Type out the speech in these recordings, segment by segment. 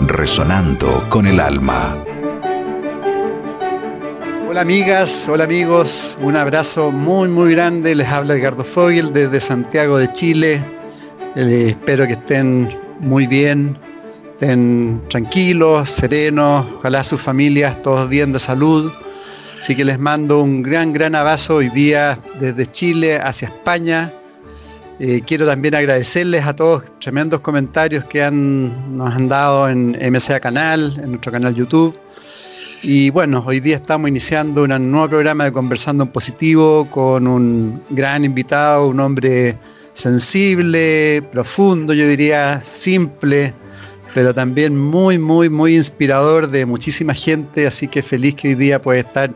resonando con el alma. Hola amigas, hola amigos, un abrazo muy muy grande. Les habla Edgardo Fogel desde Santiago de Chile. Eh, espero que estén muy bien, estén tranquilos, serenos, ojalá sus familias todos bien de salud. Así que les mando un gran, gran abrazo hoy día desde Chile hacia España. Eh, quiero también agradecerles a todos tremendos comentarios que nos han dado en MCA Canal, en nuestro canal YouTube. Y bueno, hoy día estamos iniciando un nuevo programa de Conversando en Positivo con un gran invitado, un hombre sensible, profundo, yo diría simple, pero también muy, muy, muy inspirador de muchísima gente. Así que feliz que hoy día puede estar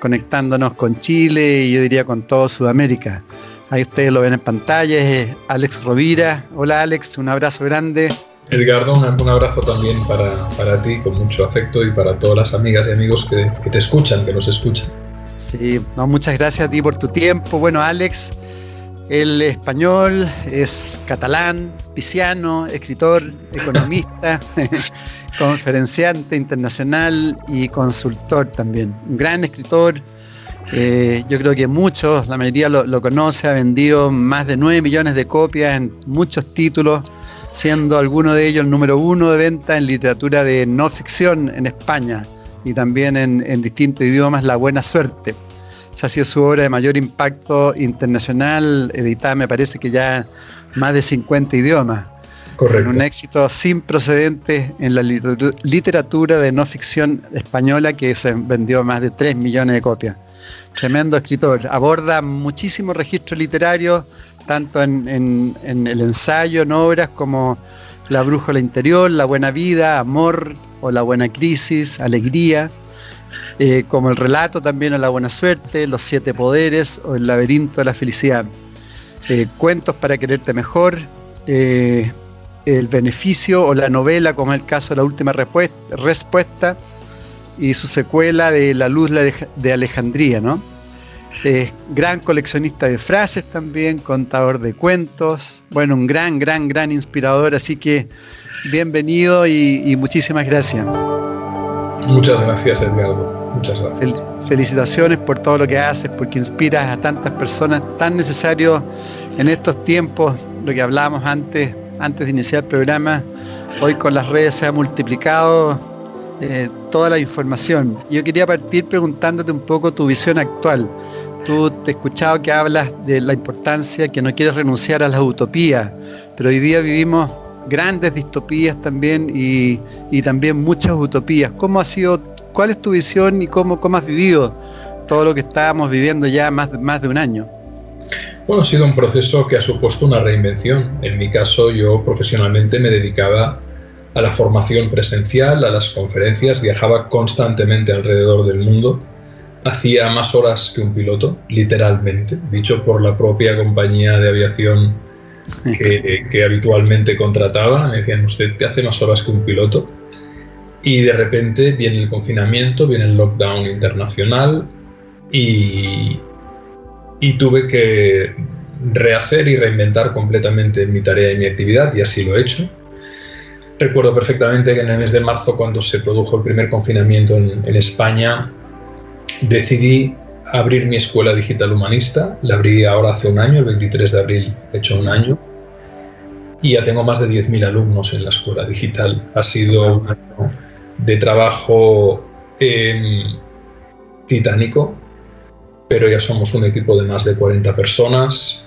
conectándonos con Chile y yo diría con toda Sudamérica. Ahí ustedes lo ven en pantalla, es Alex Rovira. Hola Alex, un abrazo grande. Edgardo, un, abrazo también para, ti, con mucho afecto, y para todas las amigas y amigos que, te escuchan, que nos escuchan. Sí, muchas gracias a ti por tu tiempo. Bueno, Alex, el español es catalán, pisciano, escritor, economista, conferenciante internacional y consultor también. Un gran escritor. Eh, yo creo que muchos, la mayoría lo, lo conoce, ha vendido más de 9 millones de copias en muchos títulos siendo alguno de ellos el número uno de venta en literatura de no ficción en España y también en, distintos idiomas, La Buena Suerte. Esa ha sido su obra de mayor impacto internacional, editada me parece que ya más de 50 idiomas. Correcto. un éxito sin precedentes en la literatura de no ficción española que se vendió más de 3 millones de copias. Tremendo escritor. Aborda muchísimos registros literarios tanto en, el ensayo, en obras como La Brújula Interior, La Buena Vida, Amor o La Buena Crisis, Alegría, eh, como el relato también o La Buena Suerte, Los Siete Poderes o El Laberinto de la Felicidad. Eh, cuentos para quererte mejor, eh, El Beneficio o la novela, como es el caso de La Última Respuesta, y su secuela de La Luz de Alejandría, ¿no? gran coleccionista de frases también, contador de cuentos, bueno, un gran, gran, gran inspirador, así que bienvenido y, muchísimas gracias. Muchas gracias, Edgardo. Muchas gracias. felicitaciones por todo lo que haces, porque inspiras a tantas personas, tan necesario en estos tiempos, lo que hablábamos antes, antes de iniciar el programa, hoy con las redes se ha multiplicado eh, toda la información. Yo quería partir preguntándote un poco tu visión actual. Tú te he escuchado que hablas de la importancia, que no quieres renunciar a las utopías, pero hoy día vivimos grandes distopías también y, también muchas utopías. ¿Cómo ha sido, cuál es tu visión y cómo, cómo has vivido todo lo que estábamos viviendo ya más, más de un año? Bueno, ha sido un proceso que ha supuesto una reinvención. En mi caso, yo profesionalmente me dedicaba a la formación presencial, a las conferencias, viajaba constantemente alrededor del mundo hacía más horas que un piloto, literalmente, dicho por la propia compañía de aviación que, habitualmente contrataba. Me decían, usted te hace más horas que un piloto. Y de repente viene el confinamiento, viene el lockdown internacional y, y tuve que rehacer y reinventar completamente mi tarea y mi actividad y así lo he hecho. Recuerdo perfectamente que en el mes de marzo, cuando se produjo el primer confinamiento en, España, decidí abrir mi escuela digital humanista. La abrí ahora hace un año, el 23 de abril, he hecho un año. Y ya tengo más de 10.000 alumnos en la escuela digital. Ha sido un año de trabajo titánico, pero ya somos un equipo de más de 40 personas.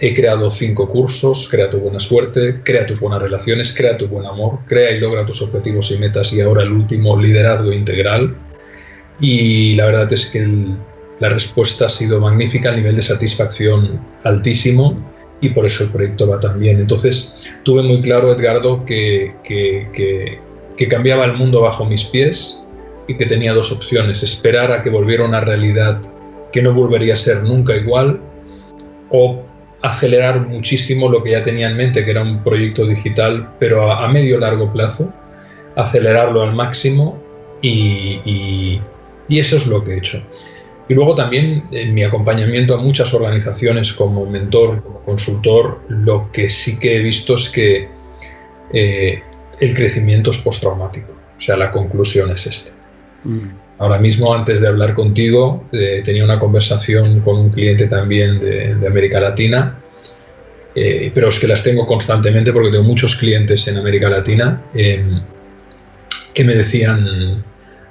He creado cinco cursos, Crea tu buena suerte, Crea tus buenas relaciones, Crea tu buen amor, Crea y logra tus objetivos y metas y ahora el último, Liderazgo Integral y la verdad es que la respuesta ha sido magnífica, el nivel de satisfacción altísimo y por eso el proyecto va tan bien. Entonces tuve muy claro, Edgardo, que, que, cambiaba el mundo bajo mis pies, y que tenía dos opciones, esperar a que volviera una realidad que no volvería a ser nunca igual o acelerar muchísimo lo que ya tenía en mente, que era un proyecto digital, pero a, medio largo plazo, acelerarlo al máximo y, y eso es lo que he hecho. Y luego también en mi acompañamiento a muchas organizaciones como mentor, como consultor, lo que sí que he visto es que eh, el crecimiento es postraumático. O sea, la conclusión es esta. Mm. Ahora mismo, antes de hablar contigo, eh, tenía una conversación con un cliente también de, América Latina, eh, pero es que las tengo constantemente porque tengo muchos clientes en América Latina que me decían,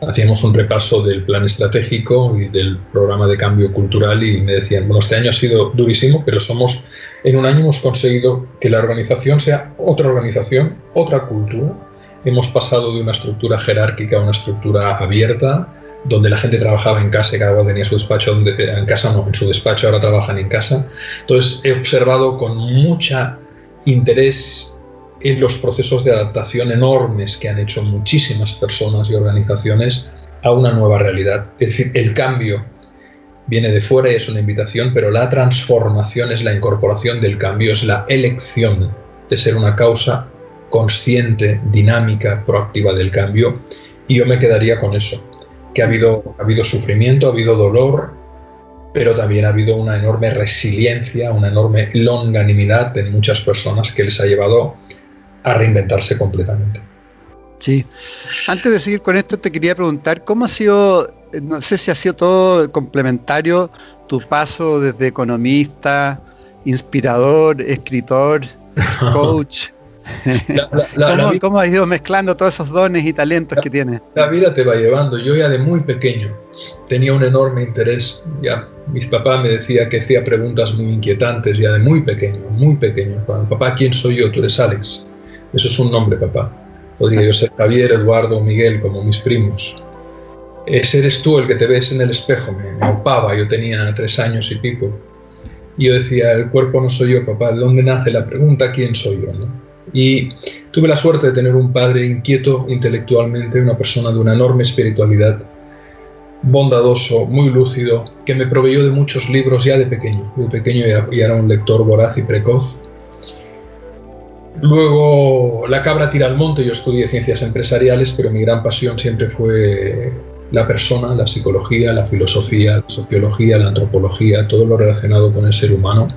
hacíamos un repaso del plan estratégico y del programa de cambio cultural y me decían, bueno, este año ha sido durísimo, pero somos, en un año hemos conseguido que la organización sea otra organización, otra cultura. Hemos pasado de una estructura jerárquica a una estructura abierta, donde la gente trabajaba en casa y cada uno tenía su despacho, donde, en casa no, en su despacho ahora trabajan en casa. Entonces he observado con mucha interés en los procesos de adaptación enormes que han hecho muchísimas personas y organizaciones a una nueva realidad. Es decir, el cambio viene de fuera y es una invitación, pero la transformación es la incorporación del cambio, es la elección de ser una causa consciente, dinámica, proactiva del cambio. Y yo me quedaría con eso, que ha habido, ha habido sufrimiento, ha habido dolor, pero también ha habido una enorme resiliencia, una enorme longanimidad en muchas personas que les ha llevado a reinventarse completamente. Sí. Antes de seguir con esto, te quería preguntar, ¿cómo ha sido, no sé si ha sido todo complementario tu paso desde economista, inspirador, escritor, coach? ¿Cómo, has ido mezclando todos esos dones y talentos que tienes? La vida te va llevando. Yo ya de muy pequeño tenía un enorme interés. Ya mis papás me decía que hacía preguntas muy inquietantes ya de muy pequeño, muy pequeño. Papá, ¿quién soy yo? Tú eres Alex. Eso es un nombre, papá. Podría yo ser Javier, Eduardo Miguel, como mis primos. Ese eres tú el que te ves en el espejo. Me, me opaba, yo tenía tres años y pico. Y yo decía, el cuerpo no soy yo, papá. ¿De dónde nace la pregunta? ¿Quién soy yo? Y tuve la suerte de tener un padre inquieto intelectualmente, una persona de una enorme espiritualidad, bondadoso, muy lúcido, que me proveyó de muchos libros ya de pequeño. De pequeño ya era un lector voraz y precoz Luego la cabra tira al monte, yo estudié ciencias empresariales, pero mi gran pasión siempre fue la persona, la psicología, la filosofía, la sociología, la antropología, todo lo relacionado con el ser humano.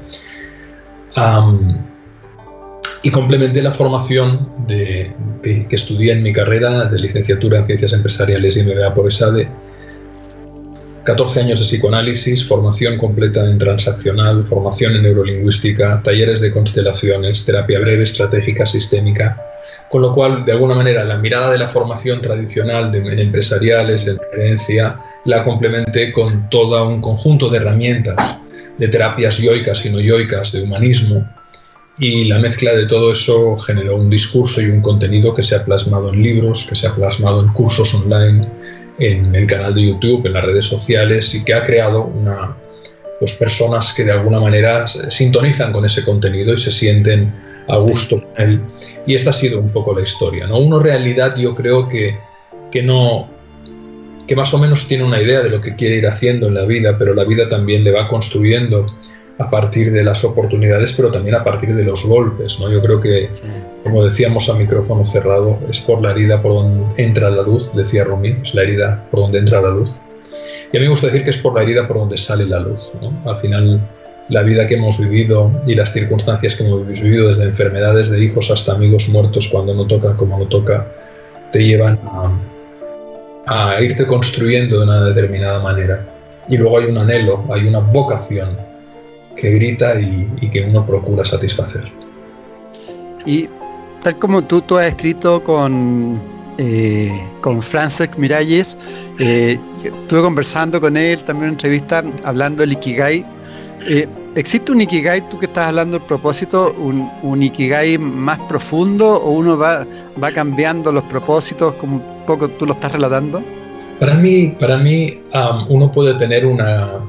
Y complementé la formación que estudié en mi carrera de licenciatura en ciencias empresariales y MBA por ESADE 14 años de psicoanálisis, formación completa en transaccional, formación en neurolingüística, talleres de constelaciones, terapia breve, estratégica, sistémica. Con lo cual, de alguna manera, la mirada de la formación tradicional de, en empresariales, en gerencia, la complementé con todo un conjunto de herramientas de terapias yoicas y no yoicas, de humanismo. Y la mezcla de todo eso generó un discurso y un contenido que se ha plasmado en libros, que se ha plasmado en cursos online, en el canal de YouTube, en las redes sociales y que ha creado una, pues, personas que de alguna manera sintonizan con ese contenido y se sienten a gusto con él. Y esta ha sido un poco la historia. ¿no? Uno realidad yo creo que, que no que más o menos tiene una idea de lo que quiere ir haciendo en la vida, pero la vida también le va construyendo a partir de las oportunidades, pero también a partir de los golpes. ¿no? Yo creo que, como decíamos a micrófono cerrado, es por la herida por donde entra la luz, decía Rumi, es la herida por donde entra la luz. Y a mí me gusta decir que es por la herida por donde sale la luz. Al final, la vida que hemos vivido y las circunstancias que hemos vivido, desde enfermedades de hijos hasta amigos muertos cuando no toca como no toca, te llevan a, a irte construyendo de una determinada manera. Y luego hay un anhelo, hay una vocación que grita y, que uno procura satisfacer. Y tal como tú, tú has escrito con, eh, con Francesc Miralles, eh, estuve conversando con él también en una entrevista hablando del Ikigai. Eh, ¿Existe un Ikigai, tú que estás hablando del propósito, un, un, Ikigai más profundo o uno va, va cambiando los propósitos como un poco tú lo estás relatando? Para mí, para mí uno puede tener una,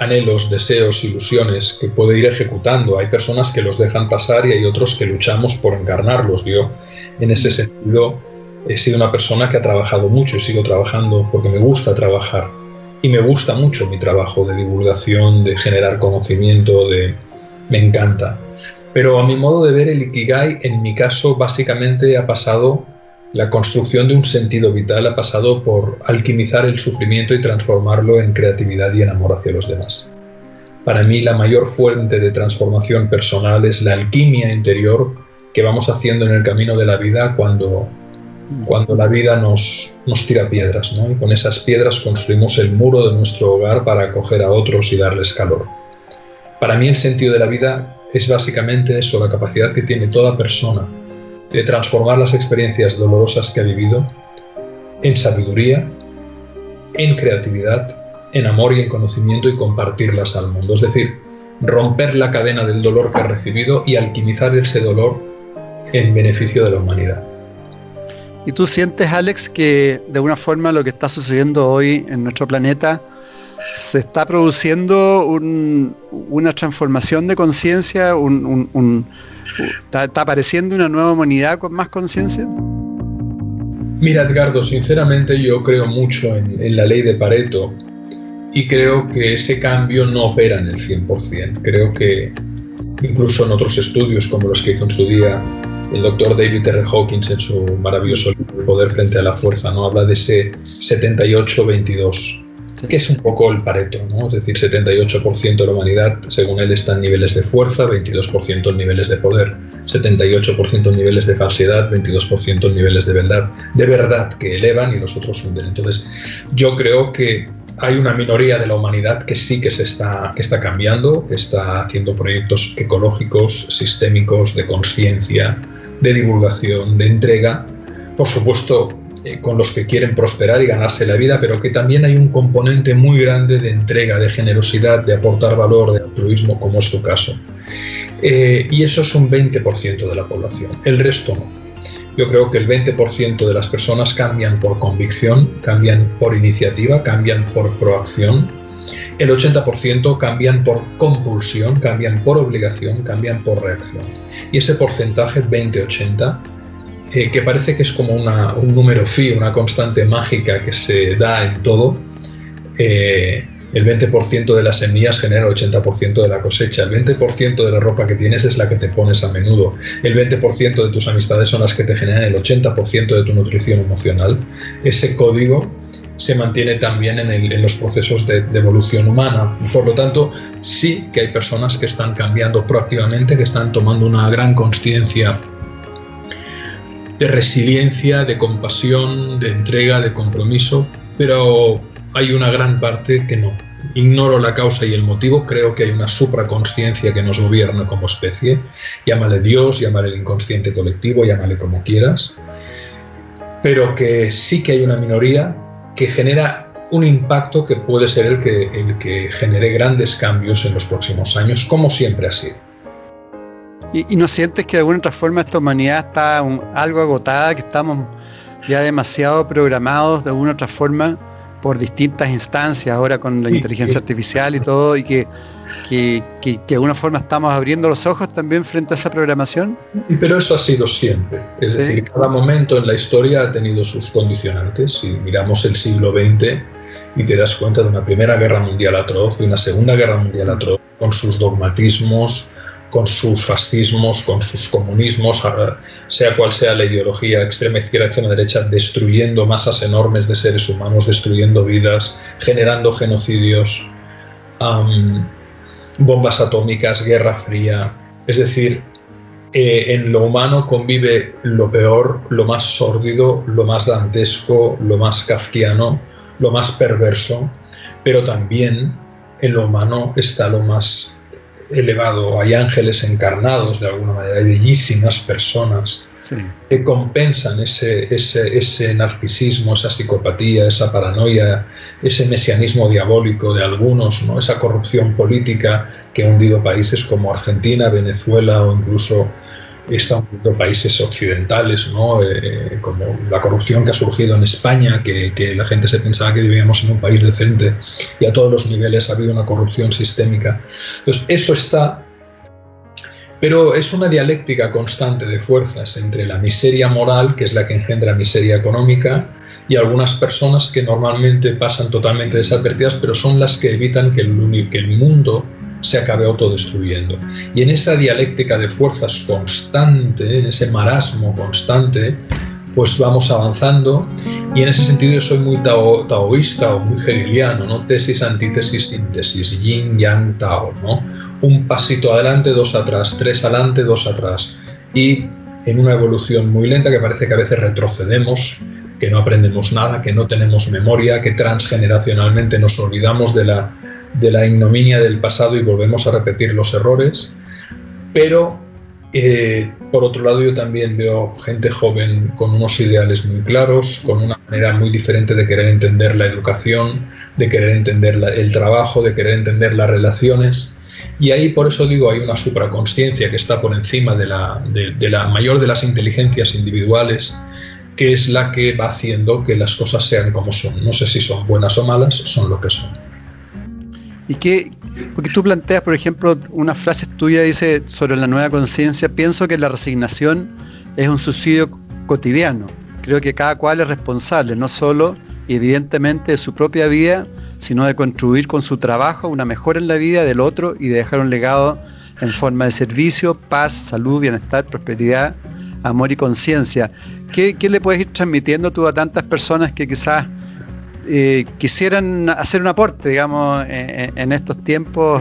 anhelos, deseos, ilusiones que puede ir ejecutando. Hay personas que los dejan pasar y hay otros que luchamos por encarnarlos. Yo, en ese sentido, he sido una persona que ha trabajado mucho y sigo trabajando porque me gusta trabajar y me gusta mucho mi trabajo de divulgación, de generar conocimiento, de me encanta. Pero a mi modo de ver el Ikigai en mi caso básicamente ha pasado la construcción de un sentido vital ha pasado por alquimizar el sufrimiento y transformarlo en creatividad y en amor hacia los demás. Para mí la mayor fuente de transformación personal es la alquimia interior que vamos haciendo en el camino de la vida cuando, cuando la vida nos, nos tira piedras. ¿no? Y con esas piedras construimos el muro de nuestro hogar para acoger a otros y darles calor. Para mí el sentido de la vida es básicamente eso, la capacidad que tiene toda persona de transformar las experiencias dolorosas que ha vivido en sabiduría, en creatividad, en amor y en conocimiento y compartirlas al mundo. Es decir, romper la cadena del dolor que ha recibido y alquimizar ese dolor en beneficio de la humanidad. ¿Y tú sientes, Alex, que de alguna forma lo que está sucediendo hoy en nuestro planeta se está produciendo una transformación de conciencia, un, ¿Está, apareciendo una nueva humanidad con más conciencia? Mira, Edgardo, sinceramente yo creo mucho en, la ley de Pareto y creo que ese cambio no opera en el 100%. Creo que incluso en otros estudios como los que hizo en su día el doctor David R. Hawkins en su maravilloso libro El poder frente a la fuerza, ¿no? habla de ese 78-22 que es un poco el pareto, ¿no? es decir, 78% de la humanidad, según él, está en niveles de fuerza, 22% en niveles de poder, 78% en niveles de falsedad, 22% en niveles de verdad, de verdad que elevan y los otros hunden. Entonces, yo creo que hay una minoría de la humanidad que sí que se está, que está cambiando, que está haciendo proyectos ecológicos, sistémicos, de conciencia, de divulgación, de entrega. Por supuesto, eh, con los que quieren prosperar y ganarse la vida, pero que también hay un componente muy grande de entrega, de generosidad, de aportar valor, de altruismo, como es tu caso. Eh, y eso es un 20% de la población, el resto no. Yo creo que el 20% de las personas cambian por convicción, cambian por iniciativa, cambian por proacción. El 80% cambian por compulsión, cambian por obligación, cambian por reacción. Y ese porcentaje 20-80 eh, que parece que es como un número fi, una constante mágica que se da en todo. Eh, el 20% de las semillas genera el 80% de la cosecha. El 20% de la ropa que tienes es la que te pones a menudo. El 20% de tus amistades son las que te generan el 80% de tu nutrición emocional. Ese código se mantiene también en, los procesos de, de, evolución humana. Por lo tanto, sí que hay personas que están cambiando proactivamente, que están tomando una gran conciencia de resiliencia, de compasión, de entrega, de compromiso, pero hay una gran parte que no. Ignoro la causa y el motivo, creo que hay una supraconsciencia que nos gobierna como especie. Llámale Dios, llámale el inconsciente colectivo, llámale como quieras. Pero que sí que hay una minoría que genera un impacto que puede ser el que, el que genere grandes cambios en los próximos años, como siempre ha sido. ¿Y, no sientes que de alguna otra forma esta humanidad está algo agotada, que estamos ya demasiado programados de alguna otra forma por distintas instancias, ahora con la inteligencia artificial y todo, y que, que, que, de alguna forma estamos abriendo los ojos también frente a esa programación? Pero eso ha sido siempre. Es decir, cada momento en la historia ha tenido sus condicionantes. Si miramos el siglo XX y te das cuenta de una Primera Guerra Mundial atroz y una Segunda Guerra Mundial atroz, con sus dogmatismos, con sus fascismos, con sus comunismos, sea cual sea la ideología, extrema izquierda, extrema derecha, destruyendo masas enormes de seres humanos, destruyendo vidas, generando genocidios, bombas atómicas, guerra fría. Es decir, eh, en lo humano convive lo peor, lo más sórdido, lo más dantesco, lo más kafkiano, lo más perverso, pero también en lo humano está lo más elevado, hay ángeles encarnados de alguna manera, hay bellísimas personas que compensan ese, ese, ese, narcisismo, esa psicopatía, esa paranoia, ese mesianismo diabólico de algunos, ¿no? esa corrupción política que ha hundido países como Argentina, Venezuela o incluso están países occidentales, ¿no? Eh, como la corrupción que ha surgido en España, que, que, la gente se pensaba que vivíamos en un país decente y a todos los niveles ha habido una corrupción sistémica. Entonces, eso está Pero es una dialéctica constante de fuerzas entre la miseria moral, que es la que engendra miseria económica, y algunas personas que normalmente pasan totalmente desadvertidas, pero son las que evitan que el, que el mundo se acabe autodestruyendo. Y en esa dialéctica de fuerzas constante, en ese marasmo constante, pues vamos avanzando y en ese sentido yo soy muy taoísta o muy hegeliano, ¿no? Tesis, antítesis, síntesis, yin, yang, tao, ¿no? Un pasito adelante, dos atrás, tres adelante, dos atrás. Y en una evolución muy lenta que parece que a veces retrocedemos, que no aprendemos nada, que no tenemos memoria, que transgeneracionalmente nos olvidamos de la, de la ignominia del pasado y volvemos a repetir los errores. Pero eh, por otro lado, yo también veo gente joven con unos ideales muy claros, con una manera muy diferente de querer entender la educación, de querer entender el trabajo, de querer entender las relaciones. Y ahí, por eso digo, hay una supraconsciencia que está por encima de la, de la mayor de las inteligencias individuales, que es la que va haciendo que las cosas sean como son. No sé si son buenas o malas, son lo que son. ¿Y qué, porque tú planteas, por ejemplo, una frase tuya dice sobre la nueva conciencia, pienso que la resignación es un suicidio cotidiano. Creo que cada cual es responsable, no solo evidentemente de su propia vida, sino de contribuir con su trabajo una mejora en la vida del otro y de dejar un legado en forma de servicio, paz, salud, bienestar, prosperidad, amor y conciencia. ¿Qué, ¿Qué, le puedes ir transmitiendo tú a tantas personas que quizás eh, quisieran hacer un aporte, digamos, en, estos tiempos.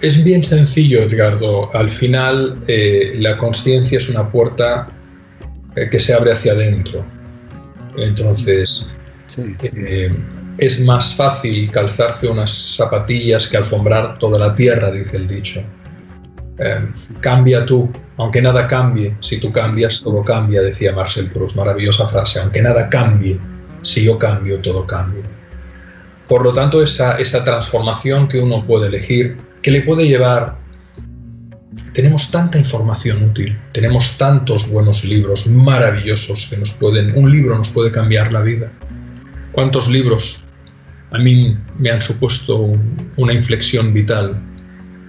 Es bien sencillo, Edgardo. Al final, eh, la conciencia es una puerta eh, que se abre hacia adentro. Entonces, es más fácil calzarse unas zapatillas que alfombrar toda la tierra, dice el dicho. cambia tú, aunque nada cambie, si tú cambias, todo cambia, decía Marcel Proust, maravillosa frase, aunque nada cambie, si yo cambio, todo cambia. Por lo tanto, esa, esa transformación que uno puede elegir, que le puede llevar... Tenemos tanta información útil, tenemos tantos buenos libros maravillosos que nos pueden... Un libro nos puede cambiar la vida. ¿Cuántos libros a mí me han supuesto una inflexión vital?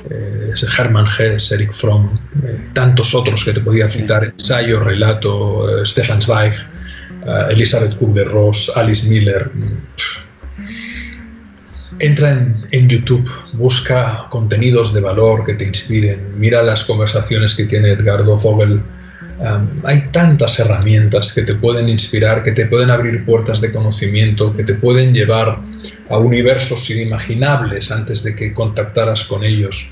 Eh, Hermann Hesse, Eric Fromm, eh, tantos otros que te podía citar, ensayo, relato, eh, Stefan Zweig, eh, Elizabeth Kubler-Ross, Alice Miller. Entra en, YouTube, busca contenidos de valor que te inspiren, mira las conversaciones que tiene Edgardo Vogel. hay tantas herramientas que te pueden inspirar, que te pueden abrir puertas de conocimiento, que te pueden llevar a universos inimaginables antes de que contactaras con ellos.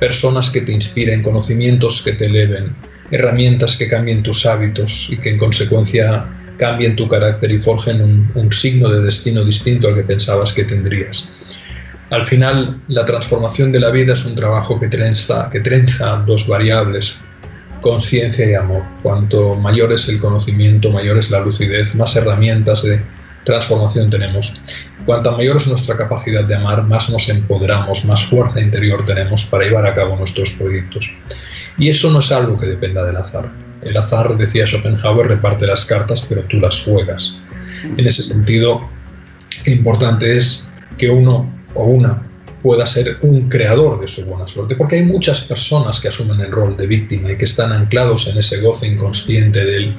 Personas que te inspiren, conocimientos que te eleven, herramientas que cambien tus hábitos y que en consecuencia cambien tu carácter y forjen un, signo de destino distinto al que pensabas que tendrías. Al final, la transformación de la vida es un trabajo que trenza, que trenza dos variables, conciencia y amor. Cuanto mayor es el conocimiento, mayor es la lucidez, más herramientas de transformación tenemos. Cuanta mayor es nuestra capacidad de amar, más nos empoderamos, más fuerza interior tenemos para llevar a cabo nuestros proyectos. Y eso no es algo que dependa del azar. El azar, decía Schopenhauer, reparte las cartas, pero tú las juegas. En ese sentido, qué importante es que uno o una pueda ser un creador de su buena suerte, porque hay muchas personas que asumen el rol de víctima y que están anclados en ese goce inconsciente del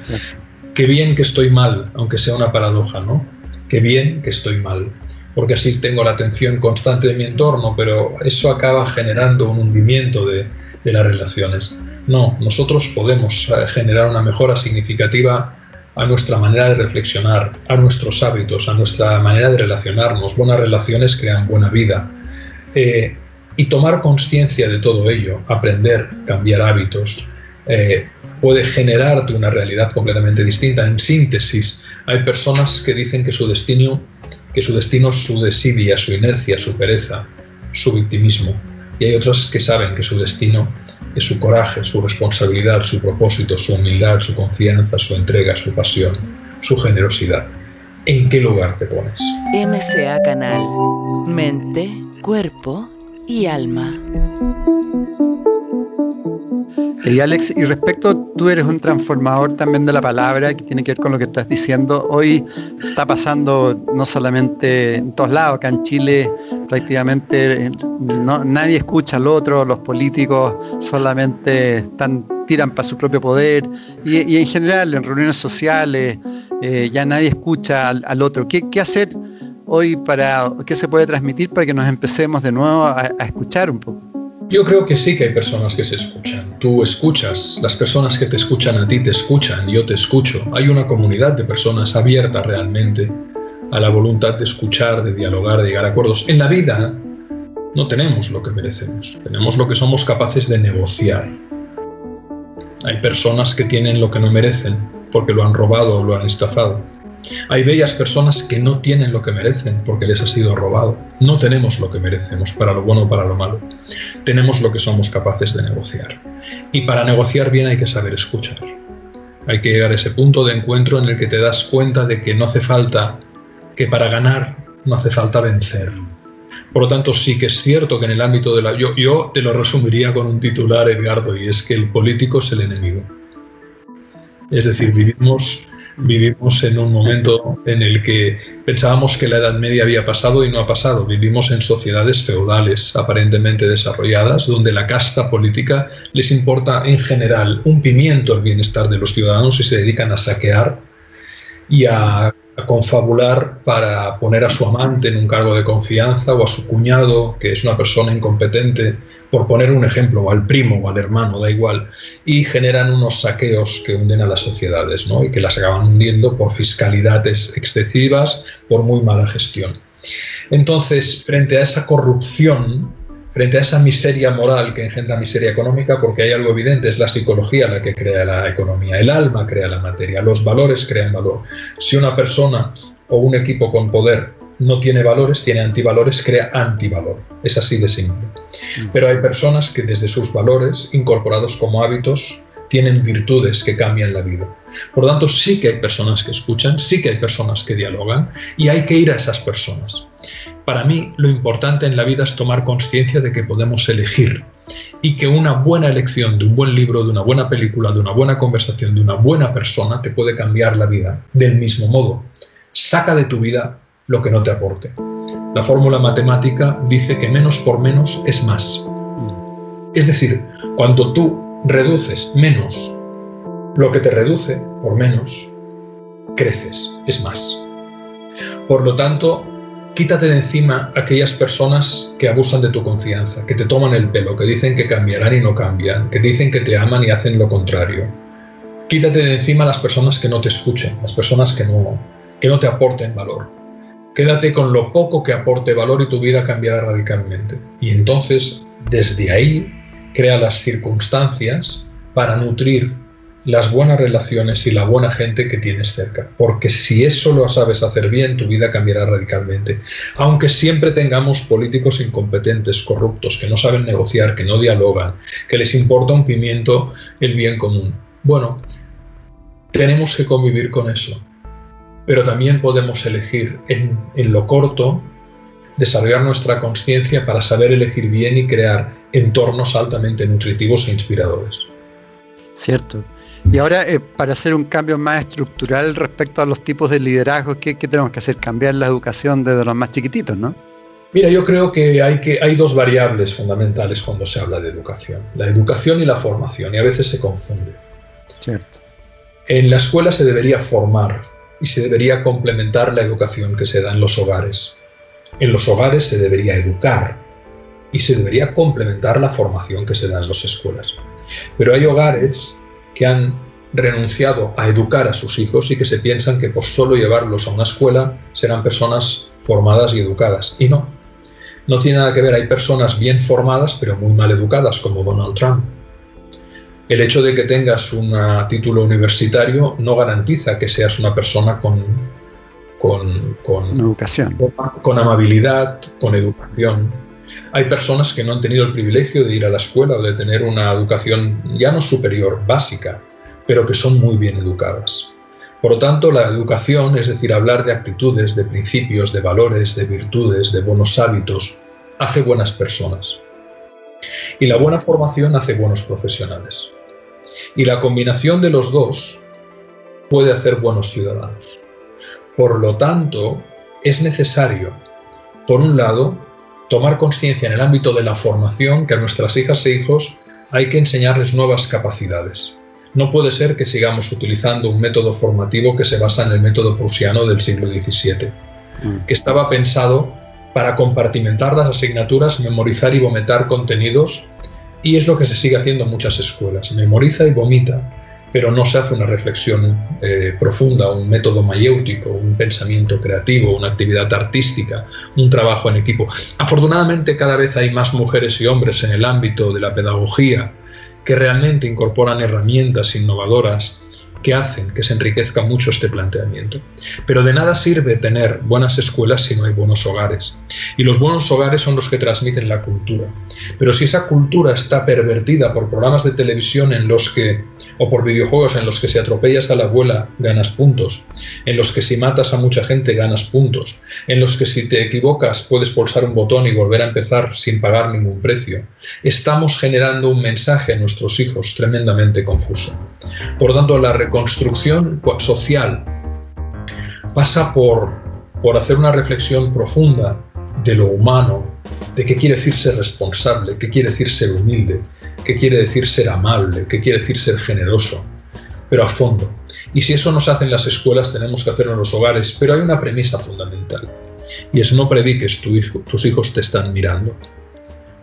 qué bien que estoy mal, aunque sea una paradoja, ¿no? Qué bien que estoy mal, porque así tengo la atención constante de mi entorno, pero eso acaba generando un hundimiento de, las relaciones. No, nosotros podemos eh, generar una mejora significativa a nuestra manera de reflexionar, a nuestros hábitos, a nuestra manera de relacionarnos. Buenas relaciones crean buena vida. Eh, y tomar conciencia de todo ello, aprender, cambiar hábitos, eh, puede generarte una realidad completamente distinta. En síntesis, hay personas que dicen que su destino, que su destino es su desidia, su inercia, su pereza, su victimismo. Y hay otras que saben que su destino es su coraje, su responsabilidad, su propósito, su humildad, su confianza, su entrega, su pasión, su generosidad. ¿En qué lugar te pones? MCA Canal. Mente, cuerpo y alma. Y Alex, y respecto, tú eres un transformador también de la palabra que tiene que ver con lo que estás diciendo. Hoy está pasando no solamente en todos lados, acá en Chile prácticamente nadie escucha al otro, los políticos solamente están, tiran para su propio poder y, en general en reuniones sociales eh, ya nadie escucha al, otro. ¿Qué, ¿Qué, hacer hoy para, qué se puede transmitir para que nos empecemos de nuevo a escuchar un poco? Yo creo que sí que hay personas que se escuchan. Tú escuchas, las personas que te escuchan a ti te escuchan, yo te escucho. Hay una comunidad de personas abierta realmente a la voluntad de escuchar, de dialogar, de llegar a acuerdos. En la vida no tenemos lo que merecemos, tenemos lo que somos capaces de negociar. Hay personas que tienen lo que no merecen porque lo han robado o lo han estafado. Hay bellas personas que no tienen lo que merecen porque les ha sido robado. No tenemos lo que merecemos, para lo bueno o para lo malo. Tenemos lo que somos capaces de negociar. Y para negociar bien hay que saber escuchar. Hay que llegar a ese punto de encuentro en el que te das cuenta de que no hace falta, que para ganar no hace falta vencer. Por lo tanto, sí que es cierto que en el ámbito de la... Yo, yo te lo resumiría con un titular, Edgardo, y es que el político es el enemigo. Es decir, vivimos Vivimos en un momento en el que pensábamos que la Edad Media había pasado y no ha pasado. Vivimos en sociedades feudales aparentemente desarrolladas, donde la casta política les importa en general un pimiento el bienestar de los ciudadanos y se dedican a saquear y a a confabular para poner a su amante en un cargo de confianza o a su cuñado, que es una persona incompetente, por poner un ejemplo, o al primo o al hermano, da igual, y generan unos saqueos que hunden a las sociedades ¿no? y que las acaban hundiendo por fiscalidades excesivas, por muy mala gestión. Entonces, frente a esa corrupción, frente a esa miseria moral que engendra miseria económica, porque hay algo evidente, es la psicología la que crea la economía, el alma crea la materia, los valores crean valor. Si una persona o un equipo con poder no tiene valores, tiene antivalores, crea antivalor. Es así de simple. Mm. Pero hay personas que desde sus valores, incorporados como hábitos, tienen virtudes que cambian la vida. Por lo tanto, sí que hay personas que escuchan, sí que hay personas que dialogan y hay que ir a esas personas. Para mí lo importante en la vida es tomar conciencia de que podemos elegir y que una buena elección de un buen libro, de una buena película, de una buena conversación, de una buena persona te puede cambiar la vida. Del mismo modo, saca de tu vida lo que no te aporte. La fórmula matemática dice que menos por menos es más. Es decir, cuando tú reduces menos lo que te reduce por menos, creces, es más. Por lo tanto, Quítate de encima aquellas personas que abusan de tu confianza, que te toman el pelo, que dicen que cambiarán y no cambian, que dicen que te aman y hacen lo contrario. Quítate de encima las personas que no te escuchen, las personas que no, que no te aporten valor. Quédate con lo poco que aporte valor y tu vida cambiará radicalmente. Y entonces, desde ahí, crea las circunstancias para nutrir las buenas relaciones y la buena gente que tienes cerca. Porque si eso lo sabes hacer bien, tu vida cambiará radicalmente. Aunque siempre tengamos políticos incompetentes, corruptos, que no saben negociar, que no dialogan, que les importa un pimiento el bien común. Bueno, tenemos que convivir con eso. Pero también podemos elegir en, en lo corto, desarrollar nuestra conciencia para saber elegir bien y crear entornos altamente nutritivos e inspiradores. Cierto. Y ahora, eh, para hacer un cambio más estructural respecto a los tipos de liderazgo, ¿qué, tenemos que hacer? Cambiar la educación desde los más chiquititos, ¿no? Mira, yo creo que hay, que hay dos variables fundamentales cuando se habla de educación, la educación y la formación, y a veces se confunde. Cierto. En la escuela se debería formar y se debería complementar la educación que se da en los hogares. En los hogares se debería educar y se debería complementar la formación que se da en las escuelas. Pero hay hogares que han renunciado a educar a sus hijos y que se piensan que por solo llevarlos a una escuela serán personas formadas y educadas. Y no, no tiene nada que ver. Hay personas bien formadas pero muy mal educadas, como Donald Trump. El hecho de que tengas un título universitario no garantiza que seas una persona con, con, con, educación. con amabilidad, con educación. Hay personas que no han tenido el privilegio de ir a la escuela o de tener una educación ya no superior, básica, pero que son muy bien educadas. Por lo tanto, la educación, es decir, hablar de actitudes, de principios, de valores, de virtudes, de buenos hábitos, hace buenas personas. Y la buena formación hace buenos profesionales. Y la combinación de los dos puede hacer buenos ciudadanos. Por lo tanto, es necesario, por un lado, tomar conciencia en el ámbito de la formación que a nuestras hijas e hijos hay que enseñarles nuevas capacidades. No puede ser que sigamos utilizando un método formativo que se basa en el método prusiano del siglo XVII, mm. que estaba pensado para compartimentar las asignaturas, memorizar y vomitar contenidos, y es lo que se sigue haciendo en muchas escuelas. Memoriza y vomita, pero no se hace una reflexión eh, profunda, un método mayéutico, un pensamiento creativo, una actividad artística, un trabajo en equipo. Afortunadamente cada vez hay más mujeres y hombres en el ámbito de la pedagogía que realmente incorporan herramientas innovadoras que hacen que se enriquezca mucho este planteamiento. Pero de nada sirve tener buenas escuelas si no hay buenos hogares. Y los buenos hogares son los que transmiten la cultura. Pero si esa cultura está pervertida por programas de televisión en los que, o por videojuegos en los que si atropellas a la abuela ganas puntos, en los que si matas a mucha gente ganas puntos, en los que si te equivocas puedes pulsar un botón y volver a empezar sin pagar ningún precio, estamos generando un mensaje a nuestros hijos tremendamente confuso. Por tanto, la construcción social pasa por, por hacer una reflexión profunda de lo humano, de qué quiere decir ser responsable, qué quiere decir ser humilde, qué quiere decir ser amable, qué quiere decir ser generoso, pero a fondo. Y si eso nos hace en las escuelas, tenemos que hacerlo en los hogares, pero hay una premisa fundamental, y es no prediques, tu tus hijos te están mirando.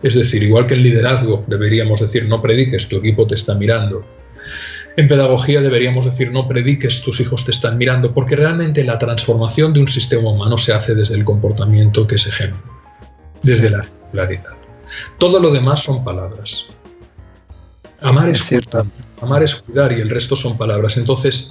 Es decir, igual que en liderazgo deberíamos decir no prediques, tu equipo te está mirando. En pedagogía deberíamos decir no prediques, tus hijos te están mirando, porque realmente la transformación de un sistema humano se hace desde el comportamiento que es ejemplo, desde la claridad. Todo lo demás son palabras. Amar es, cierto. amar es cuidar y el resto son palabras. Entonces,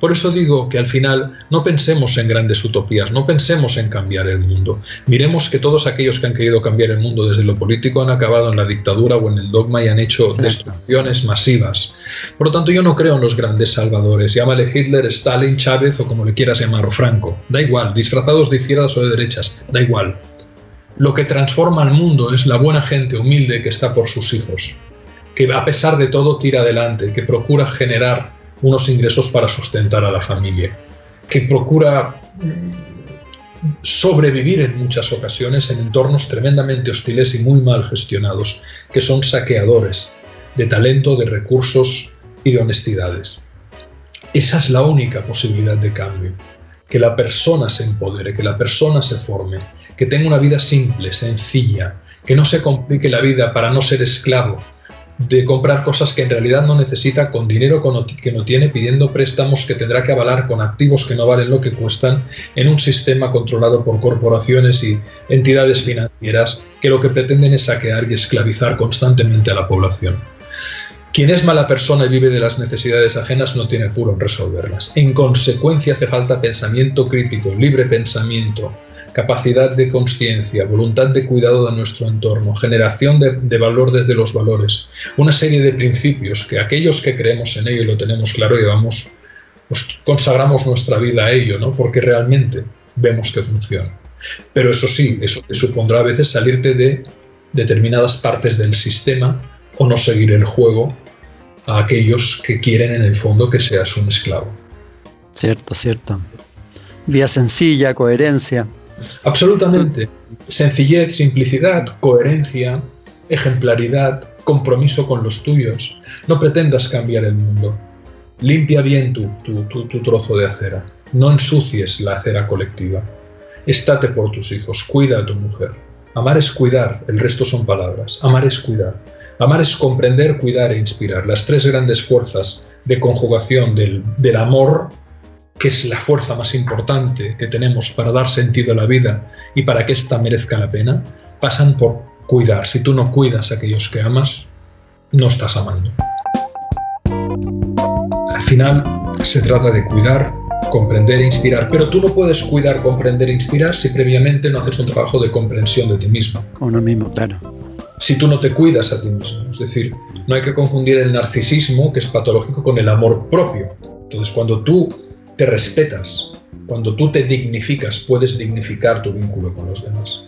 por eso digo que al final no pensemos en grandes utopías, no pensemos en cambiar el mundo. Miremos que todos aquellos que han querido cambiar el mundo desde lo político han acabado en la dictadura o en el dogma y han hecho destrucciones masivas. Por lo tanto, yo no creo en los grandes salvadores. Llámale Hitler, Stalin, Chávez o como le quieras llamar, o Franco. Da igual, disfrazados de izquierdas o de derechas, da igual. Lo que transforma al mundo es la buena gente humilde que está por sus hijos, que a pesar de todo tira adelante, que procura generar unos ingresos para sustentar a la familia, que procura mm, sobrevivir en muchas ocasiones en entornos tremendamente hostiles y muy mal gestionados, que son saqueadores de talento, de recursos y de honestidades. Esa es la única posibilidad de cambio, que la persona se empodere, que la persona se forme, que tenga una vida simple, sencilla, que no se complique la vida para no ser esclavo, de comprar cosas que en realidad no necesita con dinero que no tiene, pidiendo préstamos que tendrá que avalar con activos que no valen lo que cuestan en un sistema controlado por corporaciones y entidades financieras que lo que pretenden es saquear y esclavizar constantemente a la población. Quien es mala persona y vive de las necesidades ajenas no tiene apuro en resolverlas. En consecuencia hace falta pensamiento crítico, libre pensamiento, capacidad de conciencia, voluntad de cuidado de nuestro entorno, generación de, valor desde los valores, una serie de principios que aquellos que creemos en ello y lo tenemos claro llevamos, pues consagramos nuestra vida a ello, ¿no? porque realmente vemos que funciona. Pero eso sí, eso te supondrá a veces salirte de determinadas partes del sistema o no seguir el juego a aquellos que quieren en el fondo que seas un esclavo. Cierto, cierto. Vía sencilla, coherencia. Absolutamente. Sencillez, simplicidad, coherencia, ejemplaridad, compromiso con los tuyos. No pretendas cambiar el mundo. Limpia bien tu, tu, trozo de acera. No ensucies la acera colectiva. Estate por tus hijos. Cuida a tu mujer. Amar es cuidar, el resto son palabras. Amar es cuidar. Amar es comprender, cuidar e inspirar. Las tres grandes fuerzas de conjugación del, del amor que es la fuerza más importante que tenemos para dar sentido a la vida y para que ésta merezca la pena, pasan por cuidar. Si tú no cuidas a aquellos que amas, no estás amando. Al final se trata de cuidar, comprender e inspirar, pero tú no puedes cuidar, comprender e inspirar si previamente no haces un trabajo de comprensión de ti mismo. Uno mismo, claro. Si tú no te cuidas a ti mismo, es decir, no hay que confundir el narcisismo, que es patológico, con el amor propio. Entonces, cuando tú te respetas, cuando tú te dignificas, puedes dignificar tu vínculo con los demás.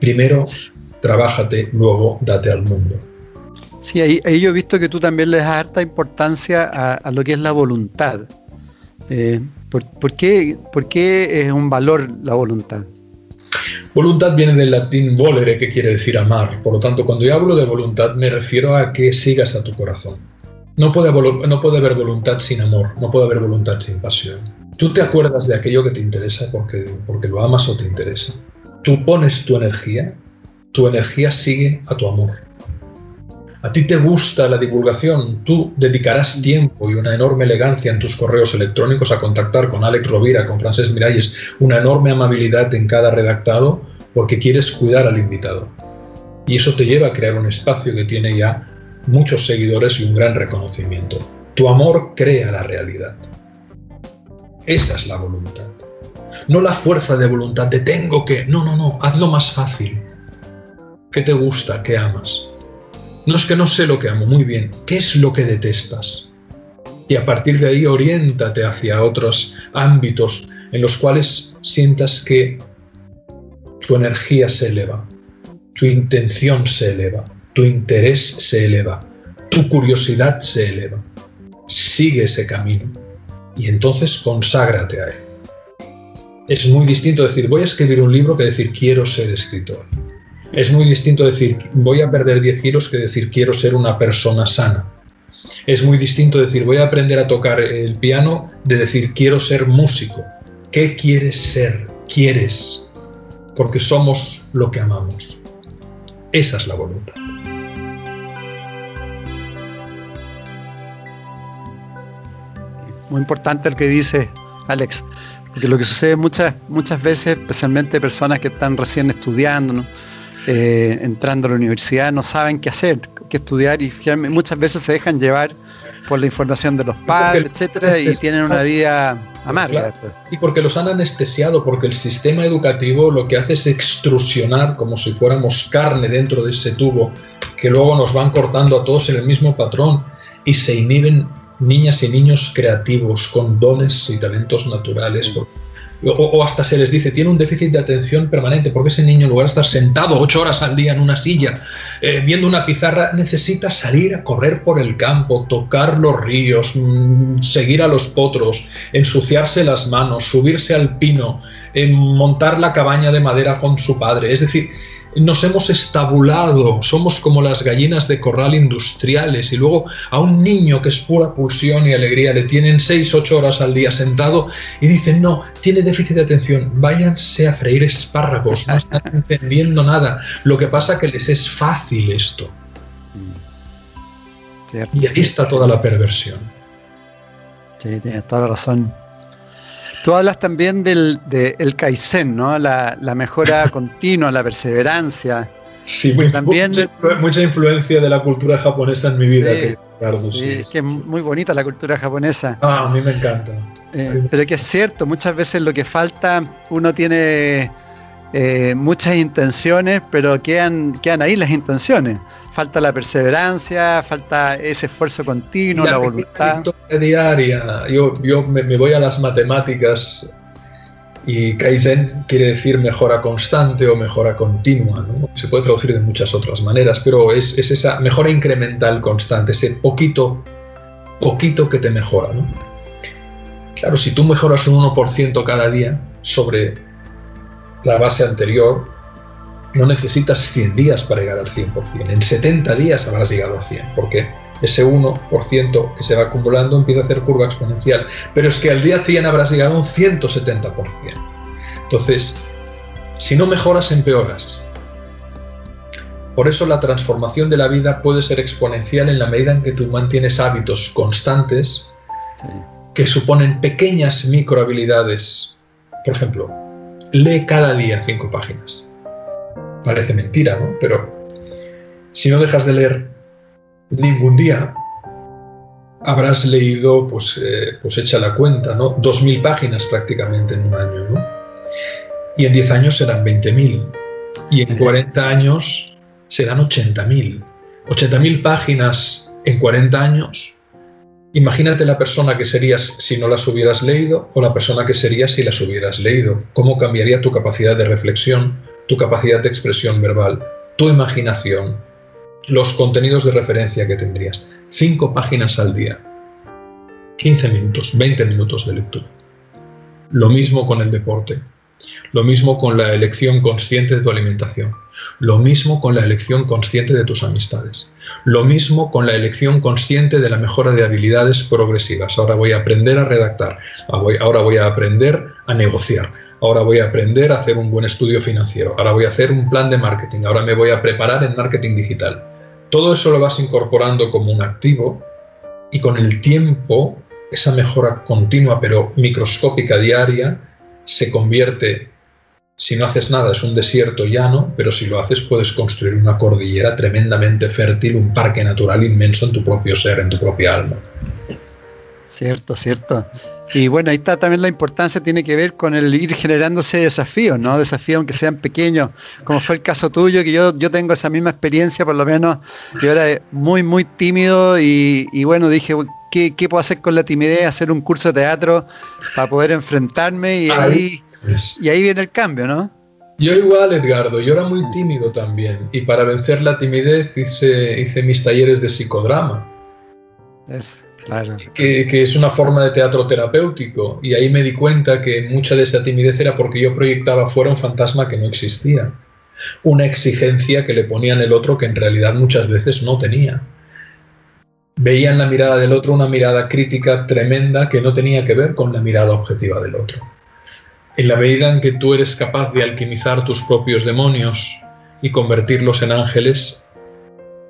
Primero, trabájate, luego date al mundo. Sí, ahí, yo he visto que tú también le das harta importancia a, lo que es la voluntad. Eh, ¿por, qué, ¿Por qué es un valor la voluntad? Voluntad viene del latín volere, que quiere decir amar. Por lo tanto, cuando yo hablo de voluntad, me refiero a que sigas a tu corazón. No puede, no puede haber voluntad sin amor, no puede haber voluntad sin pasión. Tú te acuerdas de aquello que te interesa porque, porque lo amas o te interesa. Tú pones tu energía, tu energía sigue a tu amor. A ti te gusta la divulgación, tú dedicarás tiempo y una enorme elegancia en tus correos electrónicos a contactar con Alex Rovira, con Francés Miralles, una enorme amabilidad en cada redactado porque quieres cuidar al invitado. Y eso te lleva a crear un espacio que tiene ya muchos seguidores y un gran reconocimiento. Tu amor crea la realidad. Esa es la voluntad. No la fuerza de voluntad de tengo que. No, no, no. Hazlo más fácil. ¿Qué te gusta? ¿Qué amas? No es que no sé lo que amo. Muy bien. ¿Qué es lo que detestas? Y a partir de ahí oriéntate hacia otros ámbitos en los cuales sientas que tu energía se eleva, tu intención se eleva, tu interés se eleva, tu curiosidad se eleva. Sigue ese camino y entonces conságrate a él. Es muy distinto decir voy a escribir un libro que decir quiero ser escritor. Es muy distinto decir voy a perder 10 kilos que decir quiero ser una persona sana. Es muy distinto decir voy a aprender a tocar el piano de decir quiero ser músico. ¿Qué quieres ser? Quieres. Porque somos lo que amamos. Esa es la voluntad. Muy importante el que dice Alex, porque lo que sucede muchas, muchas veces, especialmente personas que están recién estudiando, eh, entrando a la universidad, no saben qué hacer, qué estudiar y muchas veces se dejan llevar por la información de los padres, etcétera, y tienen una vida amarga. Y porque los han anestesiado, porque el sistema educativo lo que hace es extrusionar como si fuéramos carne dentro de ese tubo, que luego nos van cortando a todos en el mismo patrón y se inhiben niñas y niños creativos con dones y talentos naturales. O, hasta se les dice, tiene un déficit de atención permanente, porque ese niño en lugar de estar sentado ocho horas al día en una silla, eh, viendo una pizarra, necesita salir a correr por el campo, tocar los ríos, mm, seguir a los potros, ensuciarse las manos, subirse al pino, eh, montar la cabaña de madera con su padre. Es decir, nos hemos estabulado, somos como las gallinas de corral industriales y luego a un niño que es pura pulsión y alegría le tienen 6, 8 horas al día sentado y dicen, no, tiene déficit de atención, váyanse a freír espárragos, no están entendiendo nada. Lo que pasa que les es fácil esto. y ahí está toda la perversión. Sí, tienes toda la razón. Tú hablas también del Kaizen, ¿no? La, mejora continua, la perseverancia. Sí, también, mucha, influencia de la cultura japonesa en mi vida. Sí, es que es muy bonita la cultura japonesa. Ah, a mí me encanta. Eh, pero que es cierto, muchas veces lo que falta, uno tiene eh, muchas intenciones, pero quedan, quedan ahí las intenciones falta la perseverancia, falta ese esfuerzo continuo, la, voluntad. diaria. Yo, yo me, voy a las matemáticas y Kaizen quiere decir mejora constante o mejora continua. Se puede traducir de muchas otras maneras, pero es, es, esa mejora incremental constante, ese poquito, poquito que te mejora. Claro, si tú mejoras un 1% cada día sobre la base anterior, no necesitas 100 días para llegar al 100%. En 70 días habrás llegado al 100, porque ese 1% que se va acumulando empieza a hacer curva exponencial. Pero es que al día 100 habrás llegado a un 170%. Entonces, si no mejoras, empeoras. Por eso la transformación de la vida puede ser exponencial en la medida en que tú mantienes hábitos constantes que suponen pequeñas microhabilidades. Por ejemplo, lee cada día cinco páginas parece mentira, ¿no? Pero si no dejas de leer ningún día, habrás leído, pues, eh, pues echa la cuenta, ¿no? Dos mil páginas prácticamente en un año, ¿no? Y en 10 años serán 20.000. Y en 40 años serán 80.000. 80.000 páginas en 40 años. Imagínate la persona que serías si no las hubieras leído o la persona que serías si las hubieras leído. ¿Cómo cambiaría tu capacidad de reflexión, tu capacidad de expresión verbal, tu imaginación, los contenidos de referencia que tendrías. Cinco páginas al día. 15 minutos, 20 minutos de lectura. Lo mismo con el deporte. Lo mismo con la elección consciente de tu alimentación. Lo mismo con la elección consciente de tus amistades. Lo mismo con la elección consciente de la mejora de habilidades progresivas. Ahora voy a aprender a redactar. Ahora voy a aprender a negociar. Ahora voy a aprender a hacer un buen estudio financiero. Ahora voy a hacer un plan de marketing. Ahora me voy a preparar en marketing digital. Todo eso lo vas incorporando como un activo y con el tiempo esa mejora continua pero microscópica diaria se convierte, si no haces nada, es un desierto llano, pero si lo haces puedes construir una cordillera tremendamente fértil, un parque natural inmenso en tu propio ser, en tu propia alma. Cierto, cierto. Y bueno, ahí está también la importancia, tiene que ver con el ir generándose desafíos, ¿no? Desafíos aunque sean pequeños, como fue el caso tuyo, que yo, yo tengo esa misma experiencia, por lo menos yo era muy, muy tímido y, y bueno, dije, ¿qué, puedo hacer con la timidez? Hacer un curso de teatro para poder enfrentarme y ahí, y ahí viene el cambio, ¿no? Yo igual, Edgardo, yo era muy tímido también y para vencer la timidez hice, hice mis talleres de psicodrama. Es, claro. Que, que, es una forma de teatro terapéutico y ahí me di cuenta que mucha de esa timidez era porque yo proyectaba fuera un fantasma que no existía, una exigencia que le ponía en el otro que en realidad muchas veces no tenía veía en la mirada del otro una mirada crítica tremenda que no tenía que ver con la mirada objetiva del otro. En la medida en que tú eres capaz de alquimizar tus propios demonios y convertirlos en ángeles,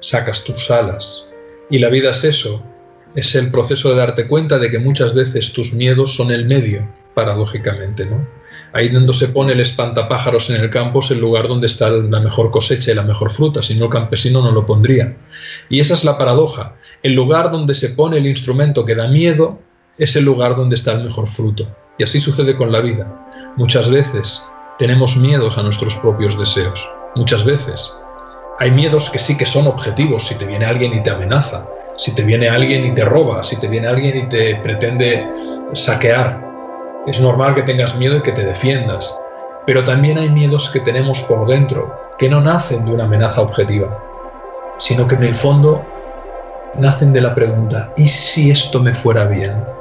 sacas tus alas. Y la vida es eso, es el proceso de darte cuenta de que muchas veces tus miedos son el medio, paradójicamente, ¿no? Ahí donde se pone el espantapájaros en el campo es el lugar donde está la mejor cosecha y la mejor fruta, si no el campesino no lo pondría. Y esa es la paradoja. El lugar donde se pone el instrumento que da miedo es el lugar donde está el mejor fruto. Y así sucede con la vida. Muchas veces tenemos miedos a nuestros propios deseos. Muchas veces hay miedos que sí que son objetivos. Si te viene alguien y te amenaza, si te viene alguien y te roba, si te viene alguien y te pretende saquear, es normal que tengas miedo y que te defiendas, pero también hay miedos que tenemos por dentro, que no nacen de una amenaza objetiva, sino que en el fondo nacen de la pregunta, ¿y si esto me fuera bien?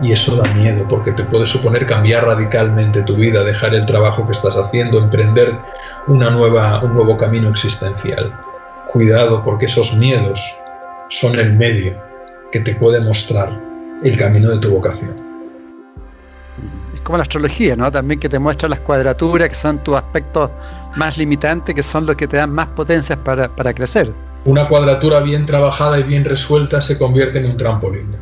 Y eso da miedo porque te puede suponer cambiar radicalmente tu vida, dejar el trabajo que estás haciendo, emprender una nueva, un nuevo camino existencial. Cuidado porque esos miedos son el medio que te puede mostrar el camino de tu vocación como la astrología, ¿no? También que te muestra las cuadraturas, que son tus aspectos más limitantes, que son los que te dan más potencias para, crecer. Una cuadratura bien trabajada y bien resuelta se convierte en un trampolín.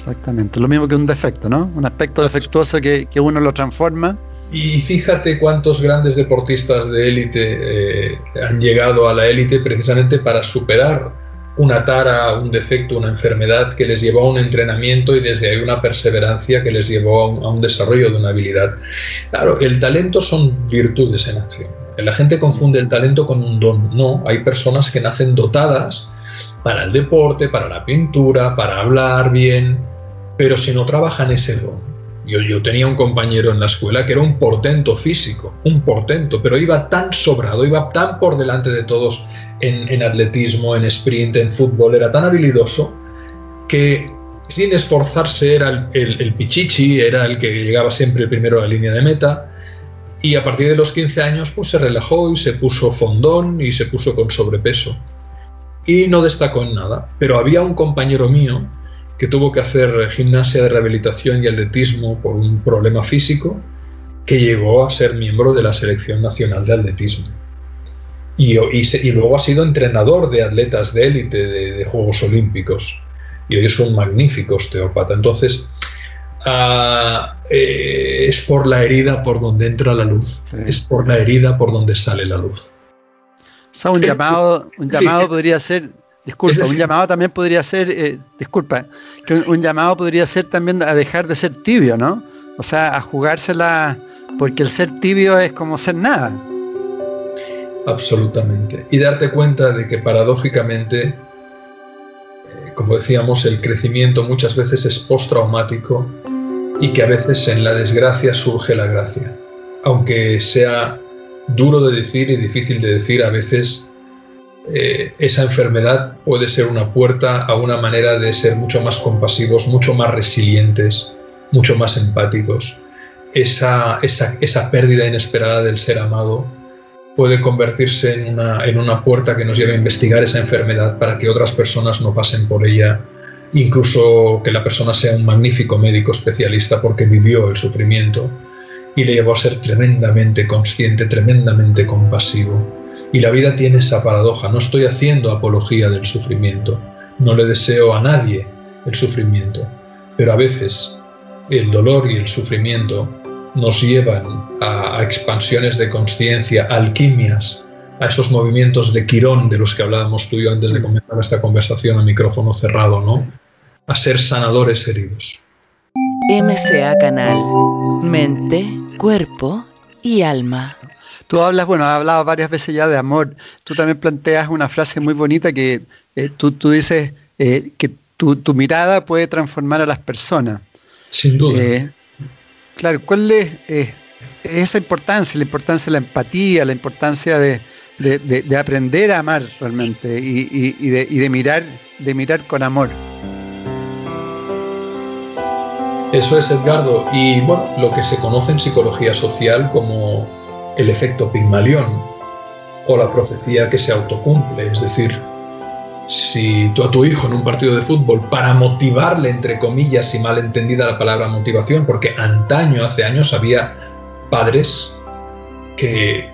Exactamente, lo mismo que un defecto, ¿no? Un aspecto defectuoso que, uno lo transforma. Y fíjate cuántos grandes deportistas de élite eh, han llegado a la élite precisamente para superar una tara, un defecto, una enfermedad que les llevó a un entrenamiento y desde ahí una perseverancia que les llevó a un, desarrollo de una habilidad. Claro, el talento son virtudes en acción. La gente confunde el talento con un don. No, hay personas que nacen dotadas para el deporte, para la pintura, para hablar bien, pero si no trabajan ese don, yo, tenía un compañero en la escuela que era un portento físico, un portento, pero iba tan sobrado, iba tan por delante de todos en, atletismo, en sprint, en fútbol, era tan habilidoso que sin esforzarse era el, el, pichichi, era el que llegaba siempre primero a la línea de meta. Y a partir de los 15 años pues se relajó y se puso fondón y se puso con sobrepeso. Y no destacó en nada. Pero había un compañero mío que tuvo que hacer gimnasia de rehabilitación y atletismo por un problema físico, que llegó a ser miembro de la Selección Nacional de Atletismo. Y, y, luego ha sido entrenador de atletas de élite de, Juegos Olímpicos. Y hoy es un magnífico osteópata. Entonces, ah, eh, es por la herida por donde entra la luz. Es por la herida por donde sale la luz. O un llamado, un llamado podría ser Disculpa, un llamado también podría ser, eh, disculpa, que un, llamado podría ser también a dejar de ser tibio, ¿no? O sea, a jugársela, porque el ser tibio es como ser nada. Absolutamente. Y darte cuenta de que paradójicamente, eh, como decíamos, el crecimiento muchas veces es postraumático y que a veces en la desgracia surge la gracia. Aunque sea duro de decir y difícil de decir, a veces eh, esa enfermedad puede ser una puerta a una manera de ser mucho más compasivos, mucho más resilientes, mucho más empáticos. Esa, esa, esa pérdida inesperada del ser amado puede convertirse en una, en una puerta que nos lleve a investigar esa enfermedad para que otras personas no pasen por ella, incluso que la persona sea un magnífico médico especialista porque vivió el sufrimiento y le llevó a ser tremendamente consciente, tremendamente compasivo. Y la vida tiene esa paradoja, no estoy haciendo apología del sufrimiento, no le deseo a nadie el sufrimiento, pero a veces el dolor y el sufrimiento nos llevan a, expansiones de conciencia, alquimias, a esos movimientos de Quirón de los que hablábamos tú y yo antes de comenzar esta conversación a micrófono cerrado, ¿no? A ser sanadores heridos. MCA Canal, mente, cuerpo y alma. Tú hablas, bueno, has hablado varias veces ya de amor. Tú también planteas una frase muy bonita que eh, tú, tú, dices eh, que tu, tu, mirada puede transformar a las personas. Sin duda. Eh, Claro, ¿cuál es, esa importancia? La importancia de la empatía, la importancia de, aprender a amar realmente y, de, mirar, de mirar con amor. Eso es, Edgardo. Y bueno, lo que se conoce en psicología social como el efecto Pigmalión o la profecía que se autocumple, es decir, si tú a tu hijo en un partido de fútbol, para motivarle, entre comillas, y mal entendida la palabra motivación, porque antaño, hace años, había padres que